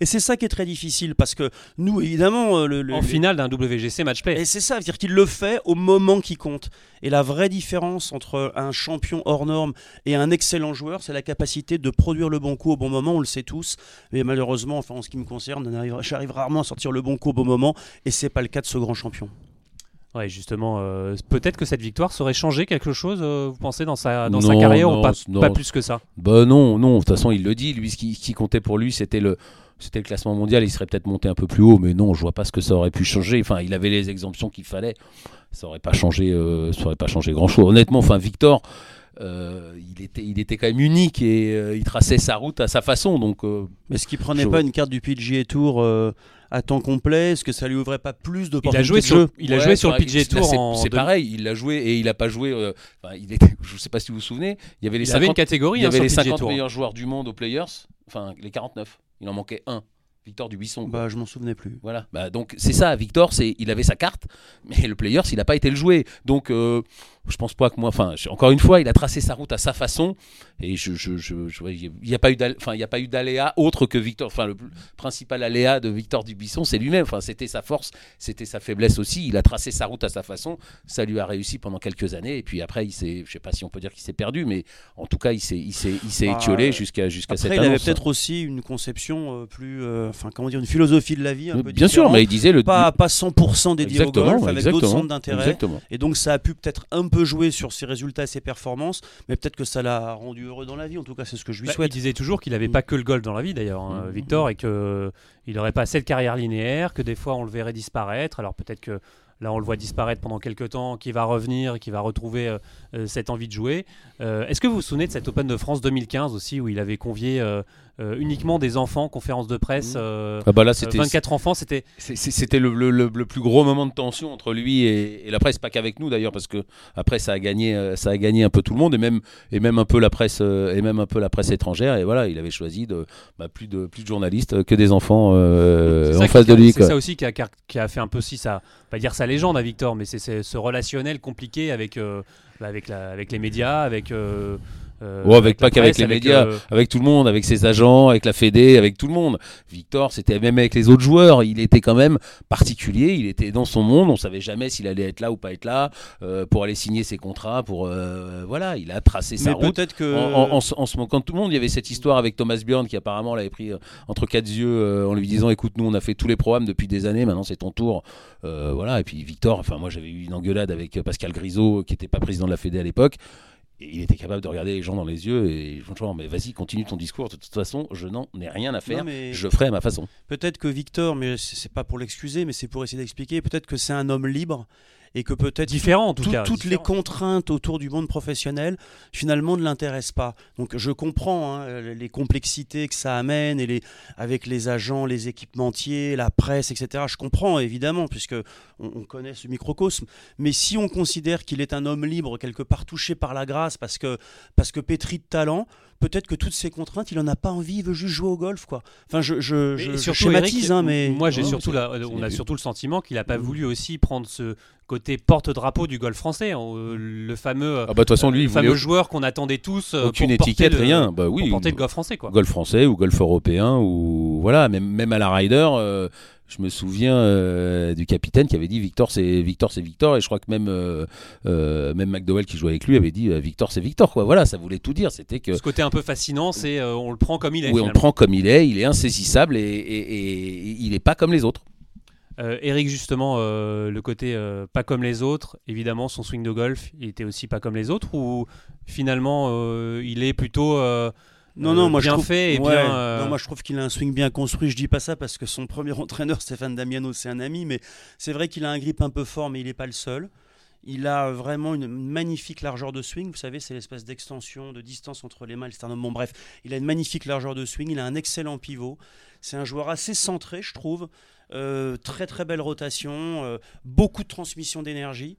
C: Et c'est ça qui est très difficile, parce que nous, évidemment, euh, le, le-
A: en
C: le-
A: finale d'un WGC match-play.
C: Et c'est ça, c'est-à-dire qu'il le fait au moment qui compte. Et la vraie différence entre un champion hors norme et un excellent joueur, c'est la capacité de produire le bon coup au bon moment, on le sait tous. Mais malheureusement, enfin, en ce qui me concerne, on arrive- j'arrive rarement à sortir le bon coup au bon moment, et c'est pas le cas de ce grand champion.
A: Ouais, justement, euh, peut-être que cette victoire saurait changer quelque chose, euh, vous pensez, dans sa, dans sa carrière
B: non,
A: ou pas,
B: non.
A: pas plus que ça?
B: Bah non, non, de toute façon il le dit, lui ce qui, ce qui comptait pour lui c'était le, c'était le classement mondial, il serait peut-être monté un peu plus haut, mais non, je vois pas ce que ça aurait pu changer. Enfin, il avait les exemptions qu'il fallait, ça aurait pas changé, euh, ça aurait pas changé grand chose. Honnêtement, enfin Victor, euh, il était, il était quand même unique et euh, il traçait sa route à sa façon, donc euh,
C: Mais est-ce qu'il prenait
B: Je-
C: pas une carte du PGA Tour euh, à temps complet? Est-ce que ça lui ouvrait pas plus
A: Il
C: d'opportunités
A: a joué
C: de
A: sur,
C: jeu?
A: il a
B: Ouais,
A: joué sur le PGA Tour
B: c'est- pareil, il a joué et il a pas joué. euh, il était, je sais pas si vous vous souvenez, il y avait les
A: Il avait une
B: 50,
A: catégorie
B: il y
A: hein,
B: avait les
A: le PGA
B: 50
A: Tour.
B: meilleurs joueurs du monde aux Players, enfin les 49. il en manquait un. Victor Dubuisson. quoi.
C: Bah, je m'en souvenais plus.
B: Voilà. Bah, donc c'est ça, Victor, c'est il avait sa carte, mais le Players, il n'a pas été le jouer. Donc euh, je pense pas que moi, enfin encore une fois, il a tracé sa route à sa façon et je, je, je, il n'y a pas eu enfin il y a pas eu d'aléa autre que Victor. Enfin le principal aléa de Victor Dubuisson, c'est lui-même. Enfin c'était sa force, c'était sa faiblesse aussi. Il a tracé sa route à sa façon. Ça lui a réussi pendant quelques années et puis après il s'est, je sais pas si on peut dire qu'il s'est perdu, mais en tout cas il s'est, il s'est, il s'est
C: Bah,
B: étiolé jusqu'à jusqu'à
C: Après,
B: cette
C: il avait
B: annonce.
C: peut-être aussi une conception euh, plus, euh, enfin comment dire, une philosophie de la vie un peu
B: Bien sûr, mais il disait le
C: pas pas 100% dédié au golf avec d'autres centres d'intérêt.
B: Exactement.
C: Et donc ça a pu peut-être un peu jouer sur ses résultats et ses performances, mais peut-être que ça l'a rendu heureux dans la vie. En tout cas, c'est ce que je lui
A: Bah, il
C: souhaite.
A: disait toujours qu'il n'avait
C: Mm.
A: pas que le golf dans la vie d'ailleurs, hein,
B: Mm.
A: Victor, et que il n'aurait pas cette carrière linéaire, que des fois on le verrait disparaître. Alors peut-être que là on le voit disparaître pendant quelques temps, qu'il va revenir, et qu'il va retrouver euh, euh, cette envie de jouer. Euh, Est-ce que vous vous souvenez de cet Open de France 2015 aussi, où il avait convié euh, uniquement des enfants, conférence de presse
C: Mm.
A: euh,
B: Ah bah là
A: euh,
B: c'était
A: 24 enfants, c'était
B: C'était le, le- le- le plus gros moment de tension entre lui et, et la presse, pas qu'avec nous d'ailleurs, parce que après ça a gagné, euh, ça a gagné un peu tout le monde et même et même un peu la presse euh, et même un peu la presse étrangère. Et voilà, il avait choisi de bah, plus de plus de journalistes que des enfants euh, en
A: ça
B: face de
A: a-
B: lui.
A: C'est ça aussi qui a, qui a- fait un peu aussi sa, pas dire sa légende à Victor, mais c'est c'est ce relationnel compliqué avec, euh, bah, avec, la, avec les médias, avec. euh, euh,
B: avec pas qu'avec les
A: avec,
B: médias.
A: euh,
B: Avec tout le monde, avec ses agents, avec la Fédé, avec tout le monde. Victor, c'était même avec les autres joueurs, il était quand même particulier. Il était dans son monde. On savait jamais s'il allait être là ou pas être là euh, pour aller signer ses contrats. Pour euh, voilà, il a tracé sa
C: Mais
B: route.
C: peut-être que
B: En, en- en se- en se moquant de tout le monde, il y avait cette histoire avec Thomas Bjorn qui apparemment l'avait pris euh, entre quatre yeux euh, en lui disant écoute nous on a fait tous les programmes depuis des années, maintenant c'est ton tour. Euh, voilà et puis Victor, enfin moi j'avais eu une engueulade avec Pascal Grisot qui n'était pas président de la Fédé à l'époque. Et il était capable de regarder les gens dans les yeux et genre mais vas-y continue ton discours de toute façon je n'en ai rien à faire
C: mais-
B: je ferai à ma façon
C: Peut-être que Victor, mais c'est pas pour l'excuser, mais c'est pour essayer d'expliquer. Peut-être que c'est un homme libre et que peut-être
A: différent en tout cas.
C: toutes les contraintes autour du monde professionnel finalement ne l'intéressent pas. Donc je comprends hein, les complexités que ça amène et les, avec les agents, les équipementiers, la presse, etc. Je comprends évidemment puisque on, on connaît ce microcosme. Mais si on considère qu'il est un homme libre quelque part touché par la grâce parce que parce que pétri de talent, peut-être que toutes ces contraintes, il en a pas envie, il veut juste jouer au golf quoi. Enfin je, je, je- je schématise
A: Eric,
C: hein, mais
A: moi j'ai
B: Ouais,
A: surtout la- on a
B: vu.
A: surtout le sentiment qu'il n'a pas
C: Mhm.
A: voulu aussi prendre ce côté porte-drapeau du golf français, euh, le fameux,
B: ah bah de toute façon lui
A: le fameux
B: voulait
A: joueur qu'on attendait tous euh,
B: aucune étiquette
A: le-
B: rien bah oui
A: pour porter le golf français quoi.
B: golf français ou golf européen ou voilà même même à la Ryder euh, je me souviens euh, du capitaine qui avait dit Victor c'est Victor c'est Victor et je crois que même euh, euh, même McDowell qui jouait avec lui avait dit Victor c'est Victor quoi voilà ça voulait tout dire c'était que
A: Ce côté un peu fascinant, c'est on le prend comme il est.
B: oui on le prend comme il est il est insaisissable et, et- et il est pas comme les autres
A: Eric, justement, le côté pas comme les autres, évidemment, son swing de golf, il était aussi pas comme les autres, ou finalement, il est plutôt. Euh,
C: Non, non, moi je
A: bien
C: trouve,
A: fait et
C: ouais,
A: bien. euh,
C: non, moi je trouve qu'il a un swing bien construit. Je dis pas ça parce que son premier entraîneur, Stéphane Damiano, c'est un ami, mais c'est vrai qu'il a un grip un peu fort, mais il n'est pas le seul. Il a vraiment une magnifique largeur de swing. Vous savez, c'est l'espèce d'extension, de distance entre les mains et le sternum. Bon, bref, il a une magnifique largeur de swing. Il a un excellent pivot. C'est un joueur assez centré, je trouve. Euh, très très belle rotation, euh, beaucoup de transmission d'énergie.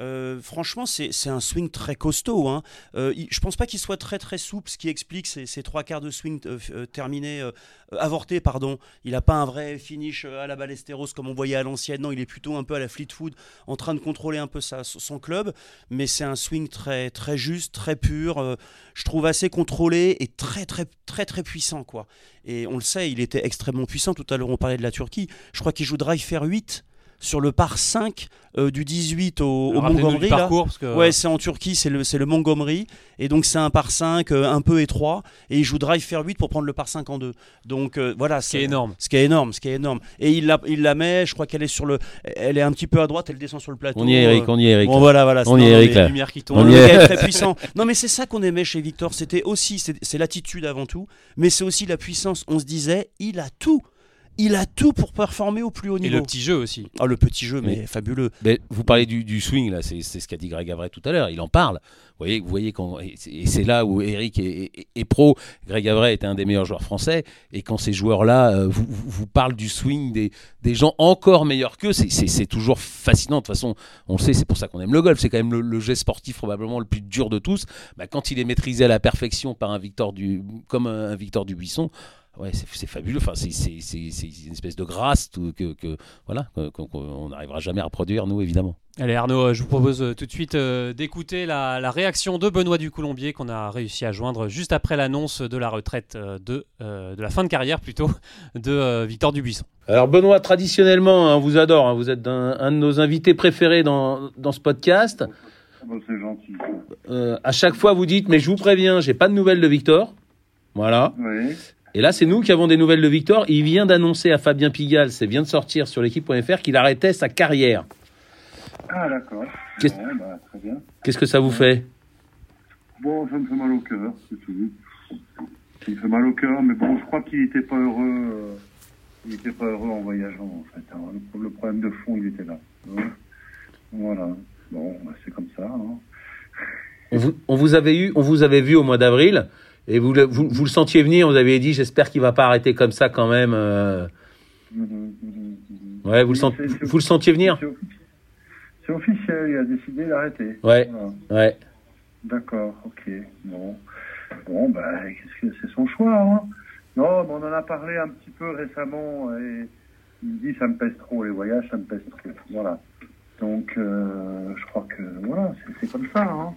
C: Euh, franchement, c'est un swing très costaud. Hein. Euh, je pense pas qu'il soit très très souple, ce qui explique ces, trois quarts de swing euh, terminés, avortés, pardon. Il n'a pas un vrai finish à la Ballesteros comme on voyait à l'ancienne. Non, il est plutôt un peu à la Fleetwood, en train de contrôler un peu sa- son club. Mais c'est un swing très très juste, très pur. je trouve assez contrôlé et très très très très puissant quoi. Et on le sait, il était extrêmement puissant. Tout à l'heure, on parlait de la Turquie. Je crois qu'il joue drive fair 8 sur le par 5 euh, du 18 au, au Montgomery. là.
A: parcours parce que
C: Ouais, c'est en Turquie, c'est le, le Montgomery. Et donc, c'est un par 5 euh, un peu étroit. Et il joue drive fair 8 pour prendre le par 5 en 2. Donc, euh, voilà.
A: ce qui est énorme.
C: Ce qui est énorme, ce qui est énorme. Et il la, il la met, je crois qu'elle est sur le. Elle est un petit peu à droite, elle descend sur le plateau.
B: On y est, Eric,
C: Euh,
B: on y est, Eric.
C: Bon, voilà, voilà.
B: On y est, Eric, là.
A: La lumière qui
B: On
A: tourne.
B: y est.
C: très puissant. Non, mais c'est ça qu'on aimait chez Victor. C'était aussi, c'est l'attitude avant tout, mais c'est aussi la puissance. On se disait, il a tout. Il a tout pour performer au plus haut
A: Et
C: niveau.
A: le petit jeu aussi.
C: Ah, le petit jeu, mais
B: Oui.
C: fabuleux.
B: Mais vous parlez du, du swing, là, c'est c'est ce qu'a dit Greg Avray tout à l'heure, il en parle. Vous voyez, vous voyez quand, et c'est- et là où Eric est, est- est pro. Greg Avray était un des meilleurs joueurs français. Et quand ces joueurs-là euh, vous, parlent du swing des, des gens encore meilleurs qu'eux, c'est- c'est c'est toujours fascinant. De toute façon, on le sait, c'est pour ça qu'on aime le golf. C'est quand même le, le geste sportif probablement le plus dur de tous. Bah, quand il est maîtrisé à la perfection par un Victor du, comme un, un Victor Dubuisson, ouais, c'est c'est fabuleux. Enfin, c'est- c'est c'est- c'est une espèce de grâce tout- que, que- voilà, qu'on qu'on n'arrivera jamais à reproduire, nous, évidemment.
A: Allez Arnaud, euh, je vous propose euh, tout de suite euh, d'écouter la, la réaction de Benoît Ducoulombier qu'on a réussi à joindre juste après l'annonce de la retraite de, euh, de la fin de carrière plutôt de euh, Victor Dubuisson.
B: Alors Benoît, traditionnellement, hein, on vous adore, hein, vous êtes un, un de nos invités préférés dans, dans ce podcast.
H: Bon, c'est gentil.
B: Euh, à chaque fois, vous dites, mais je vous préviens, j'ai pas de nouvelles de Victor. Voilà.
H: Oui.
B: Et là, c'est nous qui avons des nouvelles de Victor. Il vient d'annoncer à Fabien Pigalle, c'est vient de sortir sur l'équipe.fr, qu'il arrêtait sa carrière.
H: Ah, d'accord.
B: Qu'est-ce-
H: bah, très bien.
B: Qu'est-ce que ça vous fait?
H: Bon, ça me fait mal au cœur, c'est tout. Il me fait mal au cœur, mais bon, je crois qu'il était pas heureux. euh, il était pas heureux en voyageant, en fait. hein. Le, problème de fond, il était là. hein. Voilà. Bon, bah, c'est comme ça. hein.
B: on vous, on vous avait eu, on vous avait vu au mois d'avril et vous, le- vous, vous le sentiez venir. Vous avez dit, j'espère qu'il va pas arrêter comme ça quand même. euh. Ouais, vous le, sent- vous sentiez venir?
H: C'est offici- c'est officiel, il a décidé d'arrêter.
B: Ouais.
H: Voilà.
B: Ouais.
H: D'accord, ok. Bon, bon bah, c'est son choix, hein Non, mais on en a parlé un petit peu récemment et il me dit ça me pèse trop, les voyages, ça me pèse trop. Voilà. Donc, euh, je crois que voilà, c'est- c'est comme ça, hein.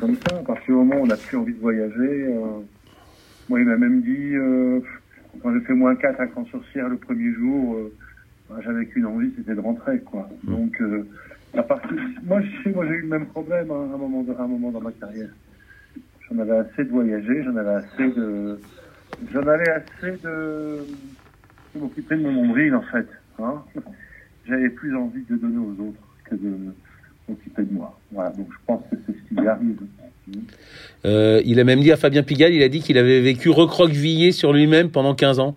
H: Comme ça. À partir du moment où on n'a plus envie de voyager, euh, moi, il m'a même dit, euh, quand j'ai fait moins 4 à Camp-sur-Cire le premier jour, euh, bah, j'avais qu'une envie, c'était de rentrer, quoi. Donc, euh, à partir, moi, je sais, moi, j'ai eu le même problème hein, à un moment, de- à un moment dans ma carrière. J'en avais assez de voyager, j'en avais assez de, j'en avais assez de, de m'occuper de mon nombril, en fait. Hein. J'avais plus envie de donner aux autres que de de moi. Voilà. Donc, je pense que c'est ce qui lui arrive.
B: Euh, il a même dit à Fabien Pigalle, il a dit qu'il avait vécu recroquevillé sur lui-même pendant 15 ans.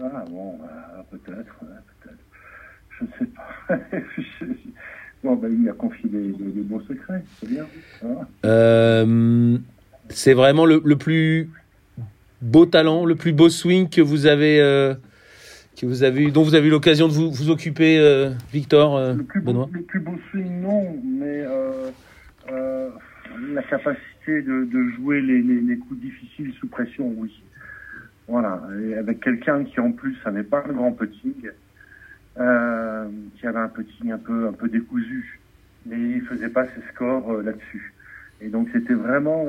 H: Ah, bon, bah, peut-être, peut-être. Je ne sais pas. bon, ben, il a confié des, des, des beaux secrets, c'est bien. Hein.
B: Euh, c'est vraiment le, le plus beau talent, le plus beau swing que vous avez, euh, que vous avez eu, dont vous avez eu l'occasion de vous, vous occuper, euh, Victor, euh,
H: le, plus beau,
B: Benoît.
H: le plus beau swing, non, mais euh, euh, la capacité de, de jouer les, les, les coups difficiles sous pression, oui. Voilà, et avec quelqu'un qui en plus n'avait pas un grand putting, euh, qui avait un putting un peu un peu décousu, mais il faisait pas ses scores euh, là-dessus. Et donc c'était vraiment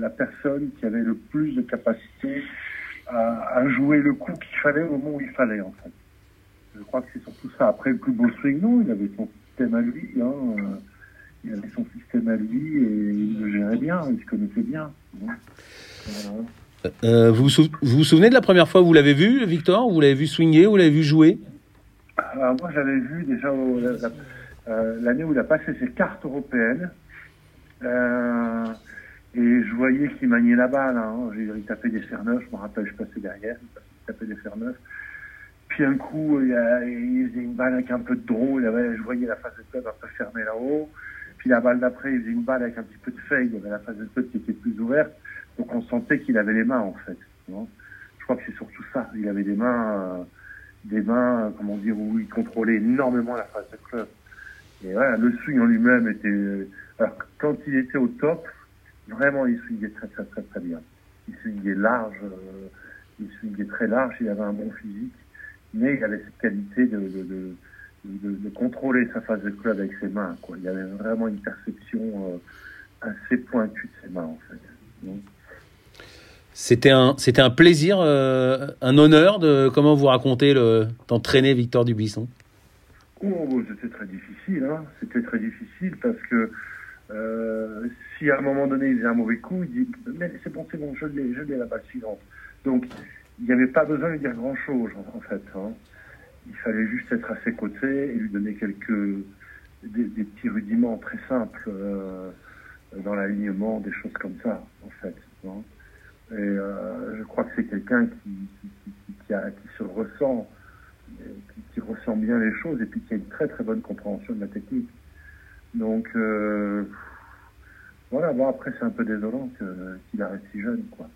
H: la personne qui avait le plus de capacité à, à jouer le coup qu'il fallait au moment où il fallait en fait. Je crois que c'est surtout ça. Après le plus beau swing, non, il avait son système à lui. Hein, euh, il avait son système à lui et il le gérait bien, il se connaissait bien. hein. Voilà.
B: Euh, vous, vous sou- vous vous souvenez de la première fois où vous l'avez vu, Victor Vous l'avez vu swinger Vous l'avez vu jouer?
H: Alors moi j'avais vu déjà au- la- la- euh, l'année où il a passé ses cartes européennes euh, et je voyais qu'il maniait la balle. Hein. Il tapait des fer neufs, je me rappelle, je passais derrière, il tapait des fer neufs. Puis un coup, il, faisait une balle avec un peu de drôle, je voyais la face de club un peu fermée là-haut. Puis la balle d'après, il faisait une balle avec un petit peu de feuille, il avait la face de club qui était plus ouverte. Donc on sentait qu'il avait les mains en fait. je crois que c'est surtout ça. Il avait des mains, euh, des mains, comment dire, où il contrôlait énormément la face de club. Et voilà, le swing en lui-même était. Alors quand il était au top, vraiment il swingait très très très très bien. Il swingait large, euh, il swingait très large. Il avait un bon physique, mais il avait cette qualité de, de, de de, contrôler sa phase de club avec ses mains. Quoi. Il avait vraiment une perception euh, assez pointue de ses mains, en fait.
B: C'était un, c'était un plaisir, euh, un honneur de comment vous racontez le d'entraîner Victor Dubuisson.
H: Oh, c'était très difficile, hein. C'était très difficile parce que euh, si à un moment donné il faisait un mauvais coup, il dit mais c'est bon, c'est bon, je l'ai, je l'ai la balle suivante. Donc il n'y avait pas besoin de dire grand chose en, fait. Hein il fallait juste être à ses côtés et lui donner quelques des, petits rudiments très simples euh, dans l'alignement, des choses comme ça, en fait. Hein. Et euh, je crois que c'est quelqu'un qui, qui, qui, se ressent, qui, ressent bien les choses et puis qui a une très très bonne compréhension de la technique. Donc euh, voilà, bon après c'est un peu désolant qu'il arrête si jeune, quoi.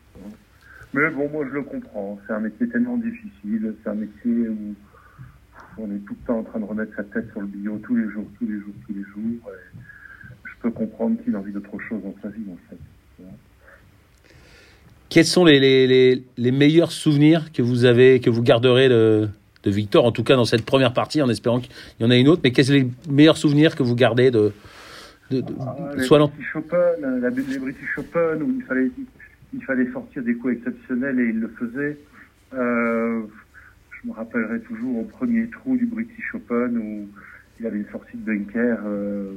H: Mais bon, moi je le comprends. C'est un métier tellement difficile, c'est un métier où on est tout le temps en train de remettre sa tête sur le bio tous les jours, tous les jours, tous les jours. je peux comprendre qu'il a envie d'autre chose dans sa vie, en fait.
B: Quels sont les, les, les, meilleurs souvenirs que vous avez, que vous garderez de, de, Victor, en tout cas dans cette première partie, en espérant qu'il y en a une autre, mais quels sont les meilleurs souvenirs que vous gardez de,
H: de, ah, les, British Open, la, les British Open, où il fallait, il fallait sortir des coups exceptionnels et il le faisait. Euh, je me rappellerai toujours au premier trou du British Open où il avait une sortie de bunker euh,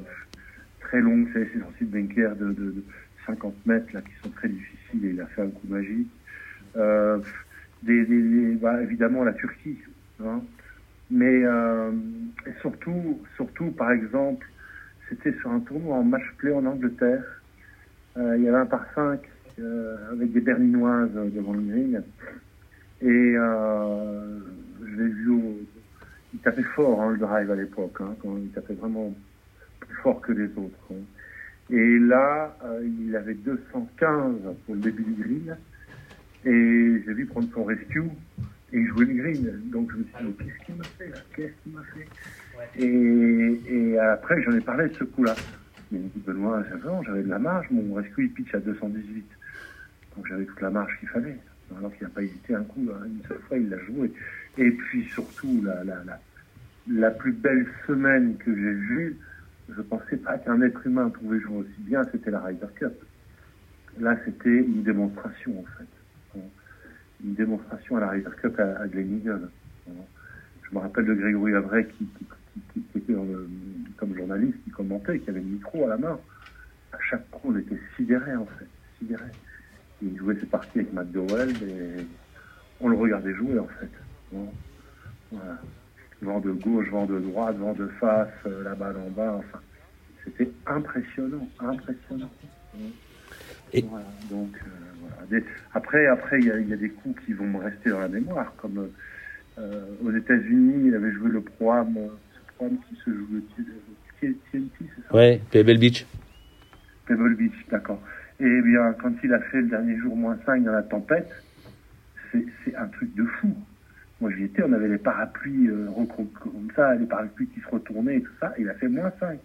H: très longue, c'est ces sorties de bunker de, de, 50 mètres là qui sont très difficiles et il a fait un coup magique. Euh, des, des, bah, évidemment la Turquie, hein. mais euh, et surtout, surtout par exemple, c'était sur un tournoi en match play en Angleterre. Euh, il y avait un par 5 euh, avec des berlinoises devant le ring. Et euh, je l'ai vu, au... il tapait fort hein, le drive à l'époque, hein, quand il tapait vraiment plus fort que les autres. Hein. Et là, euh, il avait 215 pour le début du green. Et j'ai vu prendre son rescue et il jouait le green. Donc je me suis dit, qu'est-ce qu'il m'a fait là? Qu'est-ce qu'il m'a fait? Et, et, après, j'en ai parlé de ce coup-là. Il m'a dit, Benoît, j'avais de la marge, mon rescue il pitch à 218. Donc j'avais toute la marge qu'il fallait alors qu'il n'a pas hésité un coup, hein. une seule fois, il l'a joué. Et puis surtout, la, la, la, la plus belle semaine que j'ai vue, je pensais pas qu'un être humain pouvait jouer aussi bien, c'était la Ryder Cup. Là, c'était une démonstration, en fait. Une démonstration à la Ryder Cup à, à. Je me rappelle de Grégory Avray qui, qui, qui, était comme journaliste, qui commentait, qui avait le micro à la main. À chaque coup, on était sidérés, en fait. Sidérés il jouait ses parties avec McDowell et on le regardait jouer en fait. voilà. Vent de gauche, vent de droite, vent de face, euh, la balle en bas, enfin. C'était impressionnant, impressionnant. Et... donc, euh, après, après, il y, a des coups qui vont me rester dans la mémoire, comme euh, aux États-Unis, il avait joué le programme, ce programme qui se joue TNT, c'est ça?
B: Ouais, Pebble Beach.
H: Pebble Beach, d'accord. Et bien, quand il a fait le dernier jour moins 5 dans la tempête, c'est un truc de fou. Moi, j'y étais, on avait les parapluies euh, comme ça, les parapluies qui se retournaient et tout ça. il a fait moins 5.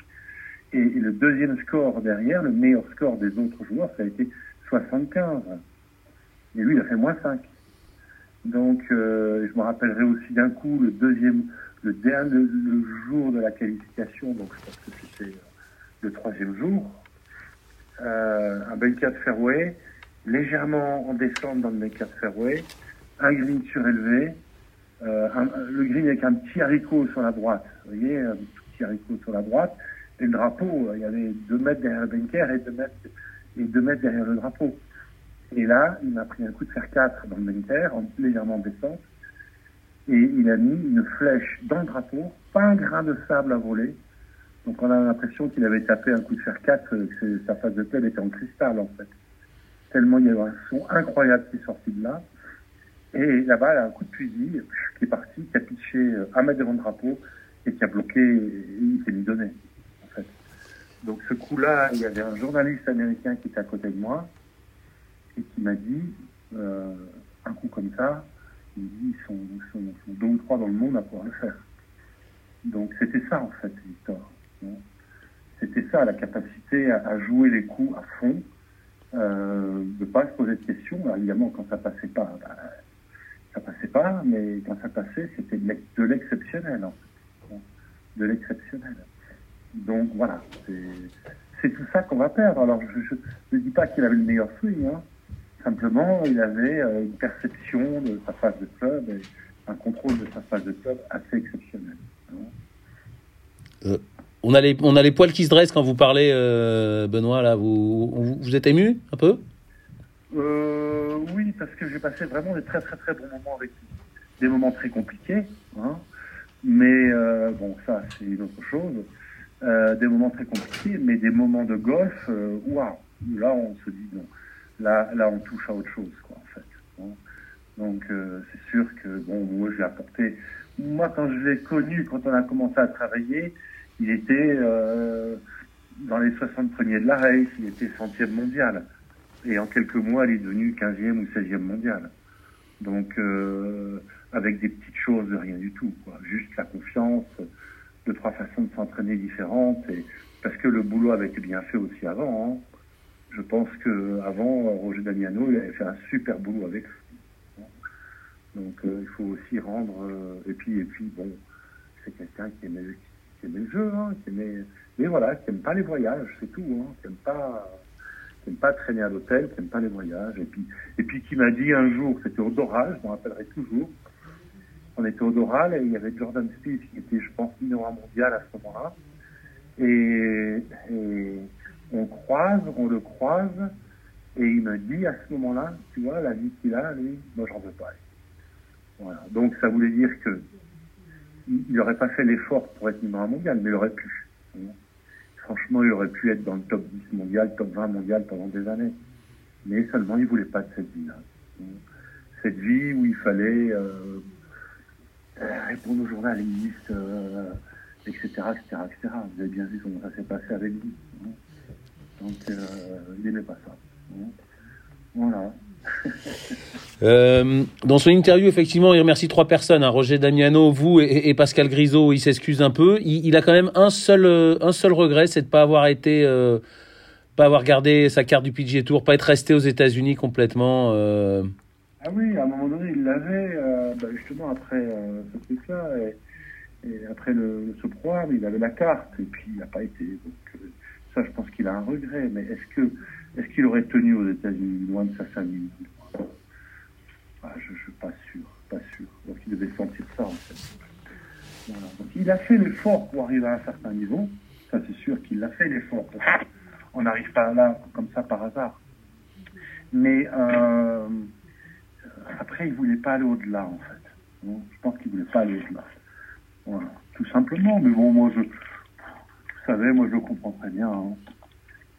H: Et, le deuxième score derrière, le meilleur score des autres joueurs, ça a été 75. Et lui, il a fait moins 5. Donc, euh, je me rappellerai aussi d'un coup le deuxième, le dernier le jour de la qualification. Donc, je pense que c'était le troisième jour euh, un bunker de fairway, légèrement en descente dans le bunker de fairway, un green surélevé, euh, le green avec un petit haricot sur la droite, vous voyez, un petit haricot sur la droite, et le drapeau, il y avait deux mètres derrière le bunker et deux mètres, et deux mètres derrière le drapeau. Et là, il m'a pris un coup de fer 4 dans le bunker, en, légèrement en descente, et il a mis une flèche dans le drapeau, pas un grain de sable à voler, donc on a l'impression qu'il avait tapé un coup de fer 4, que sa face de tête était en cristal en fait. tellement il y a eu un son incroyable qui est sorti de là. Et là-bas, elle a un coup de fusil qui est parti, qui a pitché euh, un mètre devant le drapeau et qui a bloqué, il s'est mis donné, en fait. Donc ce coup-là, il y avait un journaliste américain qui était à côté de moi et qui m'a dit, euh, un coup comme ça, il dit, ils sont, deux ou trois dans le monde à pouvoir le faire. Donc c'était ça, en fait, Victor. hein. C'était ça, la capacité à, à jouer les coups à fond, euh, de ne pas se poser de questions. Alors, évidemment, quand ça passait pas, bah, ça passait pas, mais quand ça passait, c'était de l'ex- de l'exceptionnel, en fait. De l'exceptionnel. Donc voilà, c'est- c'est tout ça qu'on va perdre. Alors je ne dis pas qu'il avait le meilleur swing, hein. Simplement il avait euh, une perception de sa phase de club et un contrôle de sa phase de club assez exceptionnel. hein.
B: On a, les, on a les poils qui se dressent quand vous parlez, euh, Benoît, là. Vous, vous, vous êtes ému un peu?
H: Euh, oui, parce que j'ai passé vraiment des très très très bons moments avec lui. Des moments très compliqués, hein. mais euh, bon, ça c'est une autre chose. Euh, des moments très compliqués, mais des moments de golf, euh, waouh, là on se dit non, là, là on touche à autre chose, quoi, en fait. hein. Donc euh, c'est sûr que bon, moi j'ai apporté. Moi, quand je l'ai connu, quand on a commencé à travailler, il était euh, dans les 60 premiers de la race, il était centième mondial. Et en quelques mois, il est devenu 15e ou 16e mondial. Donc, euh, avec des petites choses de rien du tout, quoi. Juste la confiance, deux, trois façons de s'entraîner différentes. Et, parce que le boulot avait été bien fait aussi avant. hein. Je pense que avant Roger Damiano, il avait fait un super boulot avec. Donc, euh, il faut aussi rendre. euh, et puis, et puis, bon, c'est quelqu'un qui aimait, le jeu, hein, qui aimait, mais voilà, qui aime pas les voyages, c'est tout, hein, qui aime pas, pas traîner à l'hôtel, qui aime pas les voyages, et puis, et puis qui m'a dit un jour, c'était au Doral, je m'en rappellerai toujours, on était au Doral et il y avait Jordan Spieth qui était, je pense, numéro mondial à ce moment-là, et, et on croise, on le croise, et il me dit à ce moment-là, tu vois, la vie qu'il a, lui, moi j'en veux pas. Voilà. Donc ça voulait dire que il n'aurait pas fait l'effort pour être numéro un mondial, mais il aurait pu. Franchement, il aurait pu être dans le top 10 mondial, top 20 mondial pendant des années. Mais seulement, il voulait pas de cette vie-là. Cette vie où il fallait euh, euh, répondre aux journalistes, etc., etc., etc. Vous avez bien vu comment ça s'est passé avec lui. Donc, euh, il n'aimait pas ça. Voilà.
B: Euh, dans son interview, effectivement, il remercie trois personnes, hein, Roger Damiano, vous et, et Pascal Grisot. Il s'excuse un peu. Il, il a quand même un seul, euh, un seul regret, c'est de pas avoir été, euh, pas avoir gardé sa carte du PGA Tour, pas être resté aux États-Unis complètement. euh.
H: Ah oui, à un moment donné, il l'avait, euh, bah, justement, après euh, ce truc-là, et, et après le, ce programme, il avait la carte, et puis il n'a pas été. Donc, euh, ça, je pense qu'il a un regret. Mais est-ce que est-ce qu'il aurait tenu aux États-Unis, loin de sa famille? Ah, Je ne suis pas sûr, pas sûr. Donc, il devait sentir ça, en fait. Il a fait l'effort pour arriver à un certain niveau. Ça, c'est sûr qu'il a fait l'effort. On n'arrive pas là comme ça par hasard. Mais euh, après, il voulait pas aller au-delà, en fait. Je pense qu'il voulait pas aller au-delà. Voilà, tout simplement. Mais bon, moi, je, vous savez, moi, je le comprends très bien. hein.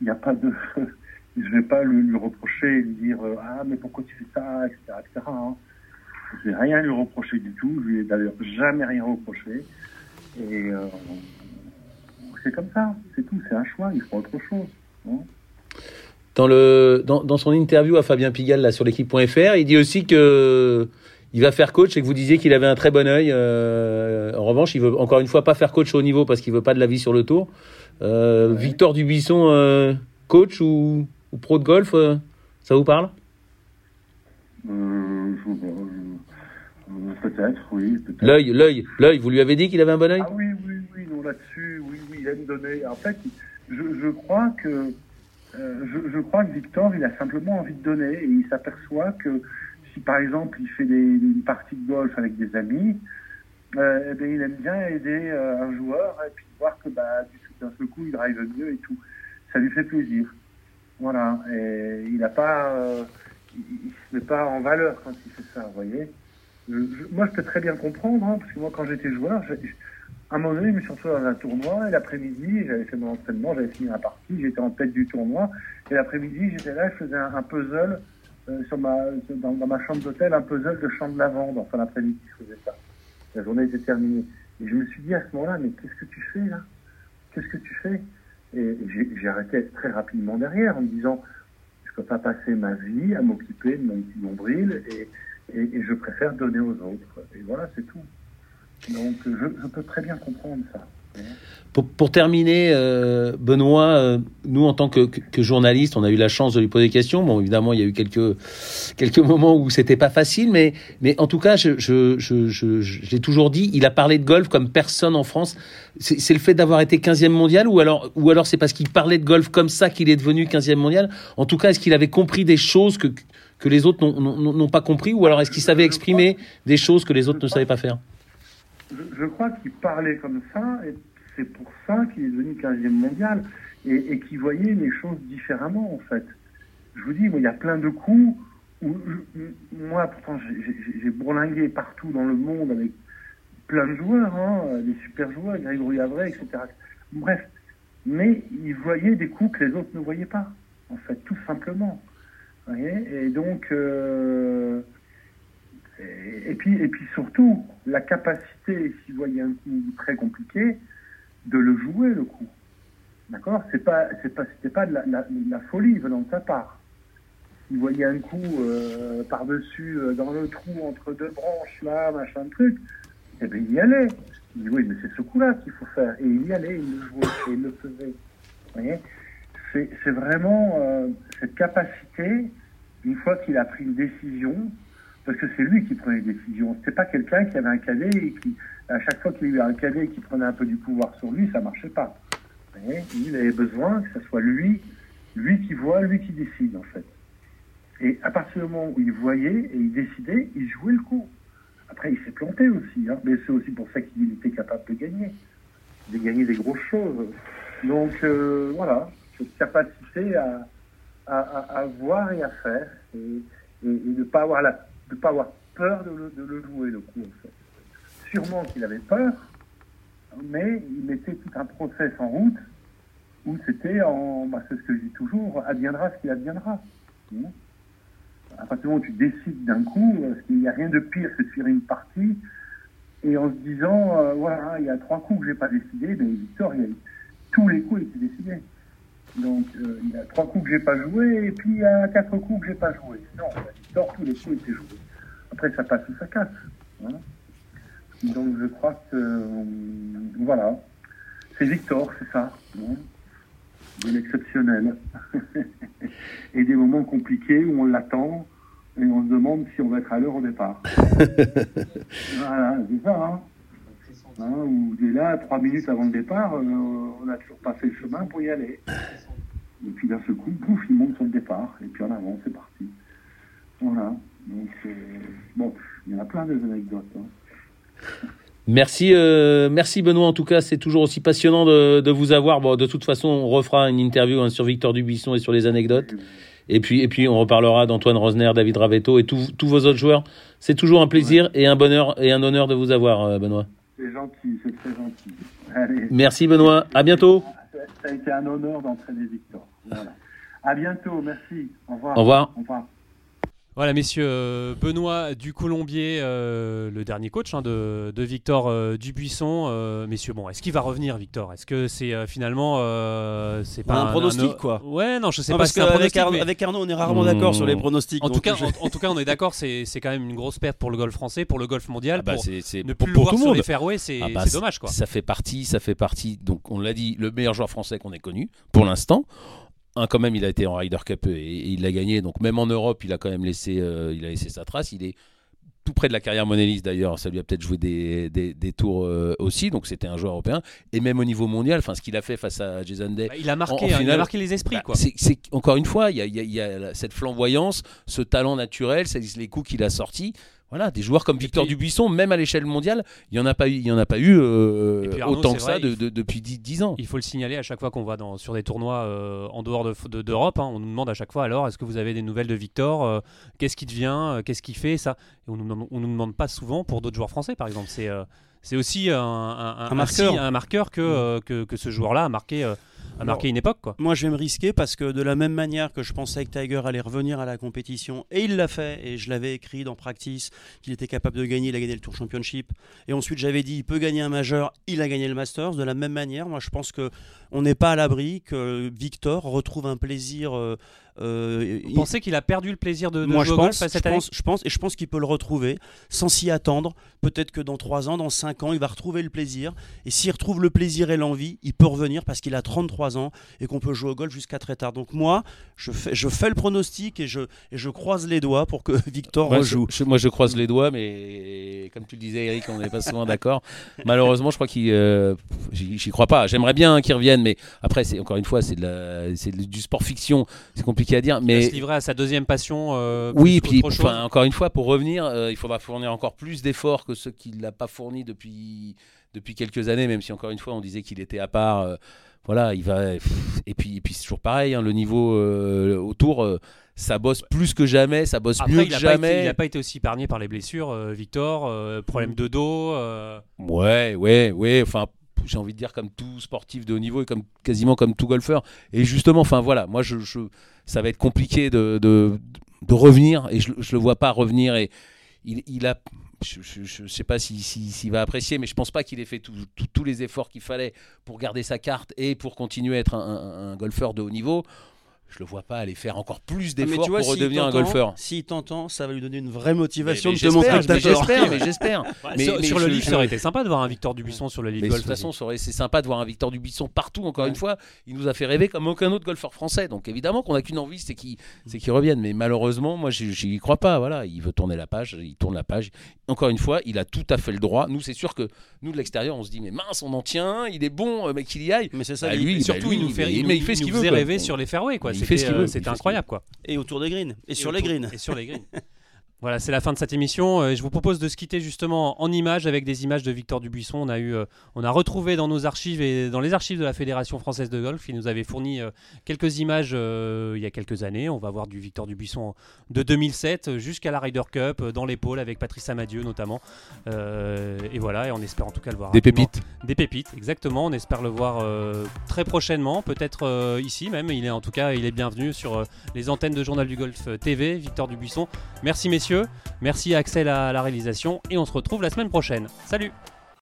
H: Il n'y a pas de, je vais pas lui, lui reprocher, lui dire euh, ah mais pourquoi tu fais ça, etc., etc. hein. Je vais rien lui reprocher du tout. Je lui ai d'ailleurs jamais rien reproché. Et euh, c'est comme ça, c'est tout. C'est un choix. Il faut autre chose. hein.
B: Dans, le, dans, dans son interview à Fabien Pigalle là, sur l'équipe.fr, il dit aussi que il va faire coach et que vous disiez qu'il avait un très bon œil. Euh, en revanche, il veut encore une fois pas faire coach au niveau parce qu'il veut pas de la vie sur le tour. Euh,
H: Ouais.
B: Victor Dubuisson, euh, coach ou, ou pro de golf, euh, ça vous parle?
H: Je- peut-être, oui.
B: L'œil, l'œil, l'œil. Vous lui avez dit qu'il avait un bon œil?
H: Ah oui, oui, oui, non, là-dessus, oui, oui, il aime donner. En fait, je, je crois que euh, je, je crois que Victor, il a simplement envie de donner et il s'aperçoit que si par exemple il fait des, une partie de golf avec des amis, euh, eh bien, il aime bien aider euh, un joueur et puis voir que bah, du- d'un seul coup il drive mieux et tout. Ça lui fait plaisir. Voilà. Et il n'a pas, euh, il, il se met pas en valeur quand il fait ça, voyez. Je- je- moi, je peux très bien comprendre, hein, parce que moi, quand j'étais joueur, j'ai- À un moment donné, je me suis retrouvé dans un tournoi et l'après-midi, j'avais fait mon entraînement, j'avais fini ma partie, j'étais en tête du tournoi. Et l'après-midi, j'étais là, je faisais un, puzzle sur ma, dans, ma chambre d'hôtel, un puzzle de champ de lavande. Enfin, l'après-midi, je faisais ça. La journée était terminée. Et je me suis dit à ce moment-là, mais qu'est-ce que tu fais là? Qu'est-ce que tu fais? Et j'ai arrêté très rapidement derrière en me disant, je peux pas passer ma vie à m'occuper de mon petit nombril et, je préfère donner aux autres. Et voilà, c'est tout. Donc je peux très bien comprendre ça.
B: Pour, terminer, euh, Benoît, euh, nous en tant que, que, journaliste, on a eu la chance de lui poser des questions. Bon, évidemment, il y a eu quelques quelques moments où c'était pas facile, mais mais en tout cas, je l'ai toujours dit, il a parlé de golf comme personne en France. C'est le fait d'avoir été 15e mondial ou alors ou alors c'est parce qu'il parlait de golf comme ça qu'il est devenu 15e mondial? En tout cas, est-ce qu'il avait compris des choses que que les autres n'ont pas compris ou alors est-ce qu'il savait exprimer des choses que les autres ne savaient pas faire?
H: Je, crois qu'il parlait comme ça, et c'est pour ça qu'il est devenu 15e mondial, et, qu'il voyait les choses différemment, en fait. Je vous dis, il y a plein de coups où, moi, pourtant, j'ai- bourlingué partout dans le monde avec plein de joueurs, hein, des super joueurs, Grégory Avray, etc. Bref, mais il voyait des coups que les autres ne voyaient pas, en fait, tout simplement. Voyez? Et donc, euh, et, puis, et puis surtout, la capacité, s'il voyait un coup très compliqué, de le jouer le coup. D'accord? C'est pas, c'est pas, c'était pas de la, folie venant de sa part. Il voyait un coup euh, par-dessus, euh, dans le trou entre deux branches, là, machin truc. Eh bien, il y allait. Il dit oui, mais c'est ce coup-là qu'il faut faire. Et il y allait, il le jouait, et il le faisait. Vous voyez? C'est vraiment euh, cette capacité, une fois qu'il a pris une décision, parce que c'est lui qui prenait les décisions. C'était pas quelqu'un qui avait un cadet et qui, à chaque fois qu'il y a eu un cadet qui prenait un peu du pouvoir sur lui, ça marchait pas. Il avait besoin que ce soit lui, lui qui voit, lui qui décide en fait. Et à partir du moment où il voyait et il décidait, il jouait le coup. Après, il s'est planté aussi, hein, mais c'est aussi pour ça qu'il était capable de gagner, de gagner des grosses choses. Donc euh, voilà, cette capacité à, à, voir et à faire, et, et, et ne pas avoir la, de pas avoir peur de le, jouer le coup. En fait. Sûrement qu'il avait peur, mais il mettait tout un process en route où c'était en, bah, c'est ce que je dis toujours, adviendra ce qu'il adviendra. Hein. À partir du moment où tu décides d'un coup, parce qu'il n'y a rien de pire que de faire une partie et en se disant, euh, voilà, il y a trois coups que j'ai pas décidé, mais Victor, il y a, tous les coups étaient décidés. Donc, euh, il y a trois coups que j'ai pas joué, et puis il y a quatre coups que j'ai pas joué. Non, il Victor, tous les coups étaient joués. Après, ça passe ou ça casse. hein. Donc, je crois que, euh, voilà, c'est Victor, c'est ça. hein. De l'exceptionnel. et des moments compliqués où on l'attend et on se demande si on va être à l'heure au départ. voilà, c'est ça, hein. Hein, où dès là, trois minutes avant le départ, euh, on n'a toujours pas fait le chemin pour y aller. Et puis d'un seul coup, pouf, il monte sur le départ, et puis en avant, c'est parti. Voilà. Donc, euh, bon, il y en a plein des anecdotes. hein.
B: Merci, euh, merci Benoît. En tout cas, c'est toujours aussi passionnant de, de vous avoir. Bon, de toute façon, on refera une interview hein, sur Victor Dubuisson et sur les anecdotes. Et puis, et puis, on reparlera d'Antoine Rosner, David Ravetto et tous vos autres joueurs. C'est toujours un plaisir et un bonheur et un honneur de vous avoir, euh, Benoît.
H: C'est gentil, c'est très gentil. Allez.
B: Merci Benoît. À bientôt.
H: Ça a été un honneur d'entraîner Victor. Voilà. À bientôt, merci. Au revoir.
B: Au revoir.
H: Au revoir.
A: Voilà, messieurs, euh, Benoît du Colombier, euh, le dernier coach hein, de, de Victor euh, Dubuisson. Euh, messieurs, bon, est-ce qu'il va revenir, Victor? Est-ce que c'est euh, finalement. euh, c'est pas
C: Un pronostic, quoi.
A: Ouais, non, je sais
C: Non,
A: pas
C: parce
A: si.
C: Arnaud,
A: mais-
C: avec Arnaud, on est rarement d'accord sur les
B: Mmh.
C: pronostics.
A: En tout, cas,
C: je-
A: en, en tout cas, on est d'accord, c'est c'est quand même une grosse perte pour le golf français, pour le golf mondial.
B: Ah bah,
A: pour
B: c'est
A: ne
B: pour,
A: plus le
B: pour
A: voir
B: tout le
A: sur
B: monde.
A: les fairways, c'est
B: Ah bah,
A: c'est dommage, quoi.
B: Ça fait partie, ça fait partie. Donc, on l'a dit, le meilleur joueur français qu'on ait connu pour l'instant. Un, quand même, il a été en Ryder Cup et, et il l'a gagné. Donc, même en Europe, il a quand même laissé, euh, il a laissé sa trace. Il est tout près de la carrière monéliste d'ailleurs. Ça lui a peut-être joué des, des, des tours euh, aussi. Donc, c'était un joueur européen. Et même au niveau mondial, enfin, ce qu'il a fait face à Jason Day.
A: Bah, il a marqué,
B: en
A: hein, il a marqué les esprits,
B: Bah,
A: quoi.
B: c'est- encore une fois, il y a, il y a- cette flamboyance, ce talent naturel, les coups qu'il a sortis. Voilà, des joueurs comme Victor
A: puis-
B: Dubuisson, même à l'échelle mondiale, il y en a pas eu, il y en a pas eu euh,
A: Arnaud,
B: autant que
A: vrai,
B: ça de-
A: il-
B: de- depuis 10, 10 ans.
A: Il faut le signaler à chaque fois qu'on va dans, sur des tournois euh, en dehors d'Europe, de, d'Europe, hein, on nous demande à chaque fois alors est-ce que vous avez des nouvelles de Victor Euh, Qu'est-ce qui devient Euh, Qu'est-ce qu'il fait ça? Et on nous, demande- on nous demande pas souvent pour d'autres joueurs français par exemple. C'est euh, c'est aussi un, un-
C: Un marqueur.
A: un marqueur que, euh, que, que ce joueur-là a marqué, euh, a marqué une époque. Quoi.
C: Moi, je vais me risquer parce que de la même manière que je pensais que Tiger allait revenir à la compétition, et il l'a fait, et je l'avais écrit dans Practice qu'il était capable de gagner, il a gagné le Tour Championship, et ensuite j'avais dit il peut gagner un majeur, il a gagné le Masters. De la même manière, moi je pense que on n'est pas à l'abri que Victor retrouve un plaisir. euh, euh,
A: Vous
C: il-
A: pensez qu'il a perdu le plaisir de, de
C: moi,
A: jouer
C: je
A: au golf
C: pense,
A: cette
C: je
A: année
C: pense, je pense, et je pense qu'il peut le retrouver sans s'y attendre. Peut-être que dans 3 ans, dans 5 ans, il va retrouver le plaisir. Et s'il retrouve le plaisir et l'envie, il peut revenir parce qu'il a 33 ans et qu'on peut jouer au golf jusqu'à très tard. Donc moi, je fais, je fais le pronostic et je, et je croise les doigts pour que Victor
B: Moi,
C: rejoue.
B: je, je- moi, je croise les doigts, mais comme tu le disais, Eric, on n'est pas souvent d'accord. Malheureusement, je crois qu'il. euh, j'y crois pas. J'aimerais bien qu'il revienne, mais après, c'est encore une fois, c'est du sport fiction. C'est compliqué à dire.
A: Il va
B: Mais
A: se livrer à sa deuxième passion. euh,
B: oui, puis enfin, encore une fois, pour revenir, euh, il faudra fournir encore plus d'efforts que ceux qu'il n'a pas fournis depuis, depuis quelques années, même si encore une fois, on disait qu'il était à part. euh, voilà, il va. Et puis, et puis c'est toujours pareil, hein, le niveau euh, autour, euh, ça bosse plus que jamais, ça bosse mieux
A: Après,
B: que
A: n'a été-
B: jamais.
A: il a pas été aussi épargné par les blessures, euh, Victor. euh, problème de dos. euh,
B: Ouais, ouais, ouais. Enfin, j'ai envie de dire comme tout sportif de haut niveau et comme quasiment comme tout golfeur. Et justement, enfin voilà, moi, je, ça va être compliqué de, de, revenir et je, je le vois pas revenir. Et il, a, je, je sais pas s'il si, s'il va apprécier, mais je pense pas qu'il ait fait tous les efforts qu'il fallait pour garder sa carte et pour continuer à être un golfeur de haut niveau. Je le vois pas aller faire encore plus
C: Ah,
B: d'efforts pour redevenir un golfeur.
C: S'il t'entend, ça va lui donner une vraie motivation
B: Mais-
C: de te montrer que
B: j'espère,
C: t'as
B: mais j'espère, mais j'espère. Mais-
A: sur
B: mais
A: sur le livre, ça aurait été sympa de voir un Victor Dubuisson sur le livre
B: de toute façon, c'est sympa de voir un Victor Dubuisson partout. Encore
C: Ouais.
B: une fois, il nous a fait rêver comme aucun autre golfeur français. Donc évidemment qu'on n'a qu'une envie, c'est qu'il revienne. Mais malheureusement, moi, j'y crois pas. Voilà, il veut tourner la page, il tourne la page. Encore une fois, il a tout à fait le droit. Nous, c'est sûr que nous de l'extérieur, on se dit mais mince, on en tient, il est bon, euh, mais qu'il y aille.
C: Mais c'est ça,
B: Bah,
C: lui.
A: surtout,
B: bah, lui,
A: il nous fait,
B: mais-
A: il
B: mais
A: nous-
B: il fait ce
A: il
B: qu'il
A: nous
B: veut,
A: faisait
B: quoi.
A: rêver sur les fairways. quoi.
B: Il
A: C'était
B: fait ce qu'il
A: euh, c'était incroyable. quoi.
C: Et autour des greens. Et, sur les greens.
A: Et sur les greens. Voilà, c'est la fin de cette émission. Euh, Je vous propose de se quitter justement en images avec des images de Victor Dubuisson. On a eu, euh, on a retrouvé dans nos archives et dans les archives de la Fédération française de golf, il nous avait fourni euh, quelques images euh, il y a quelques années. On va voir du Victor Dubuisson de 2007 jusqu'à la Ryder Cup dans l'épaule avec Patrice Amadieu notamment. Euh, et voilà, et on espère en tout cas le voir.
B: Des
A: rapidement.
B: pépites.
A: Des pépites, exactement. On espère le voir euh, très prochainement, peut-être ici même. Il est en tout cas, il est bienvenu sur les antennes de Journal du Golf TV. Victor Dubuisson. Merci merci à Axel à la réalisation et on se retrouve la semaine prochaine. Salut.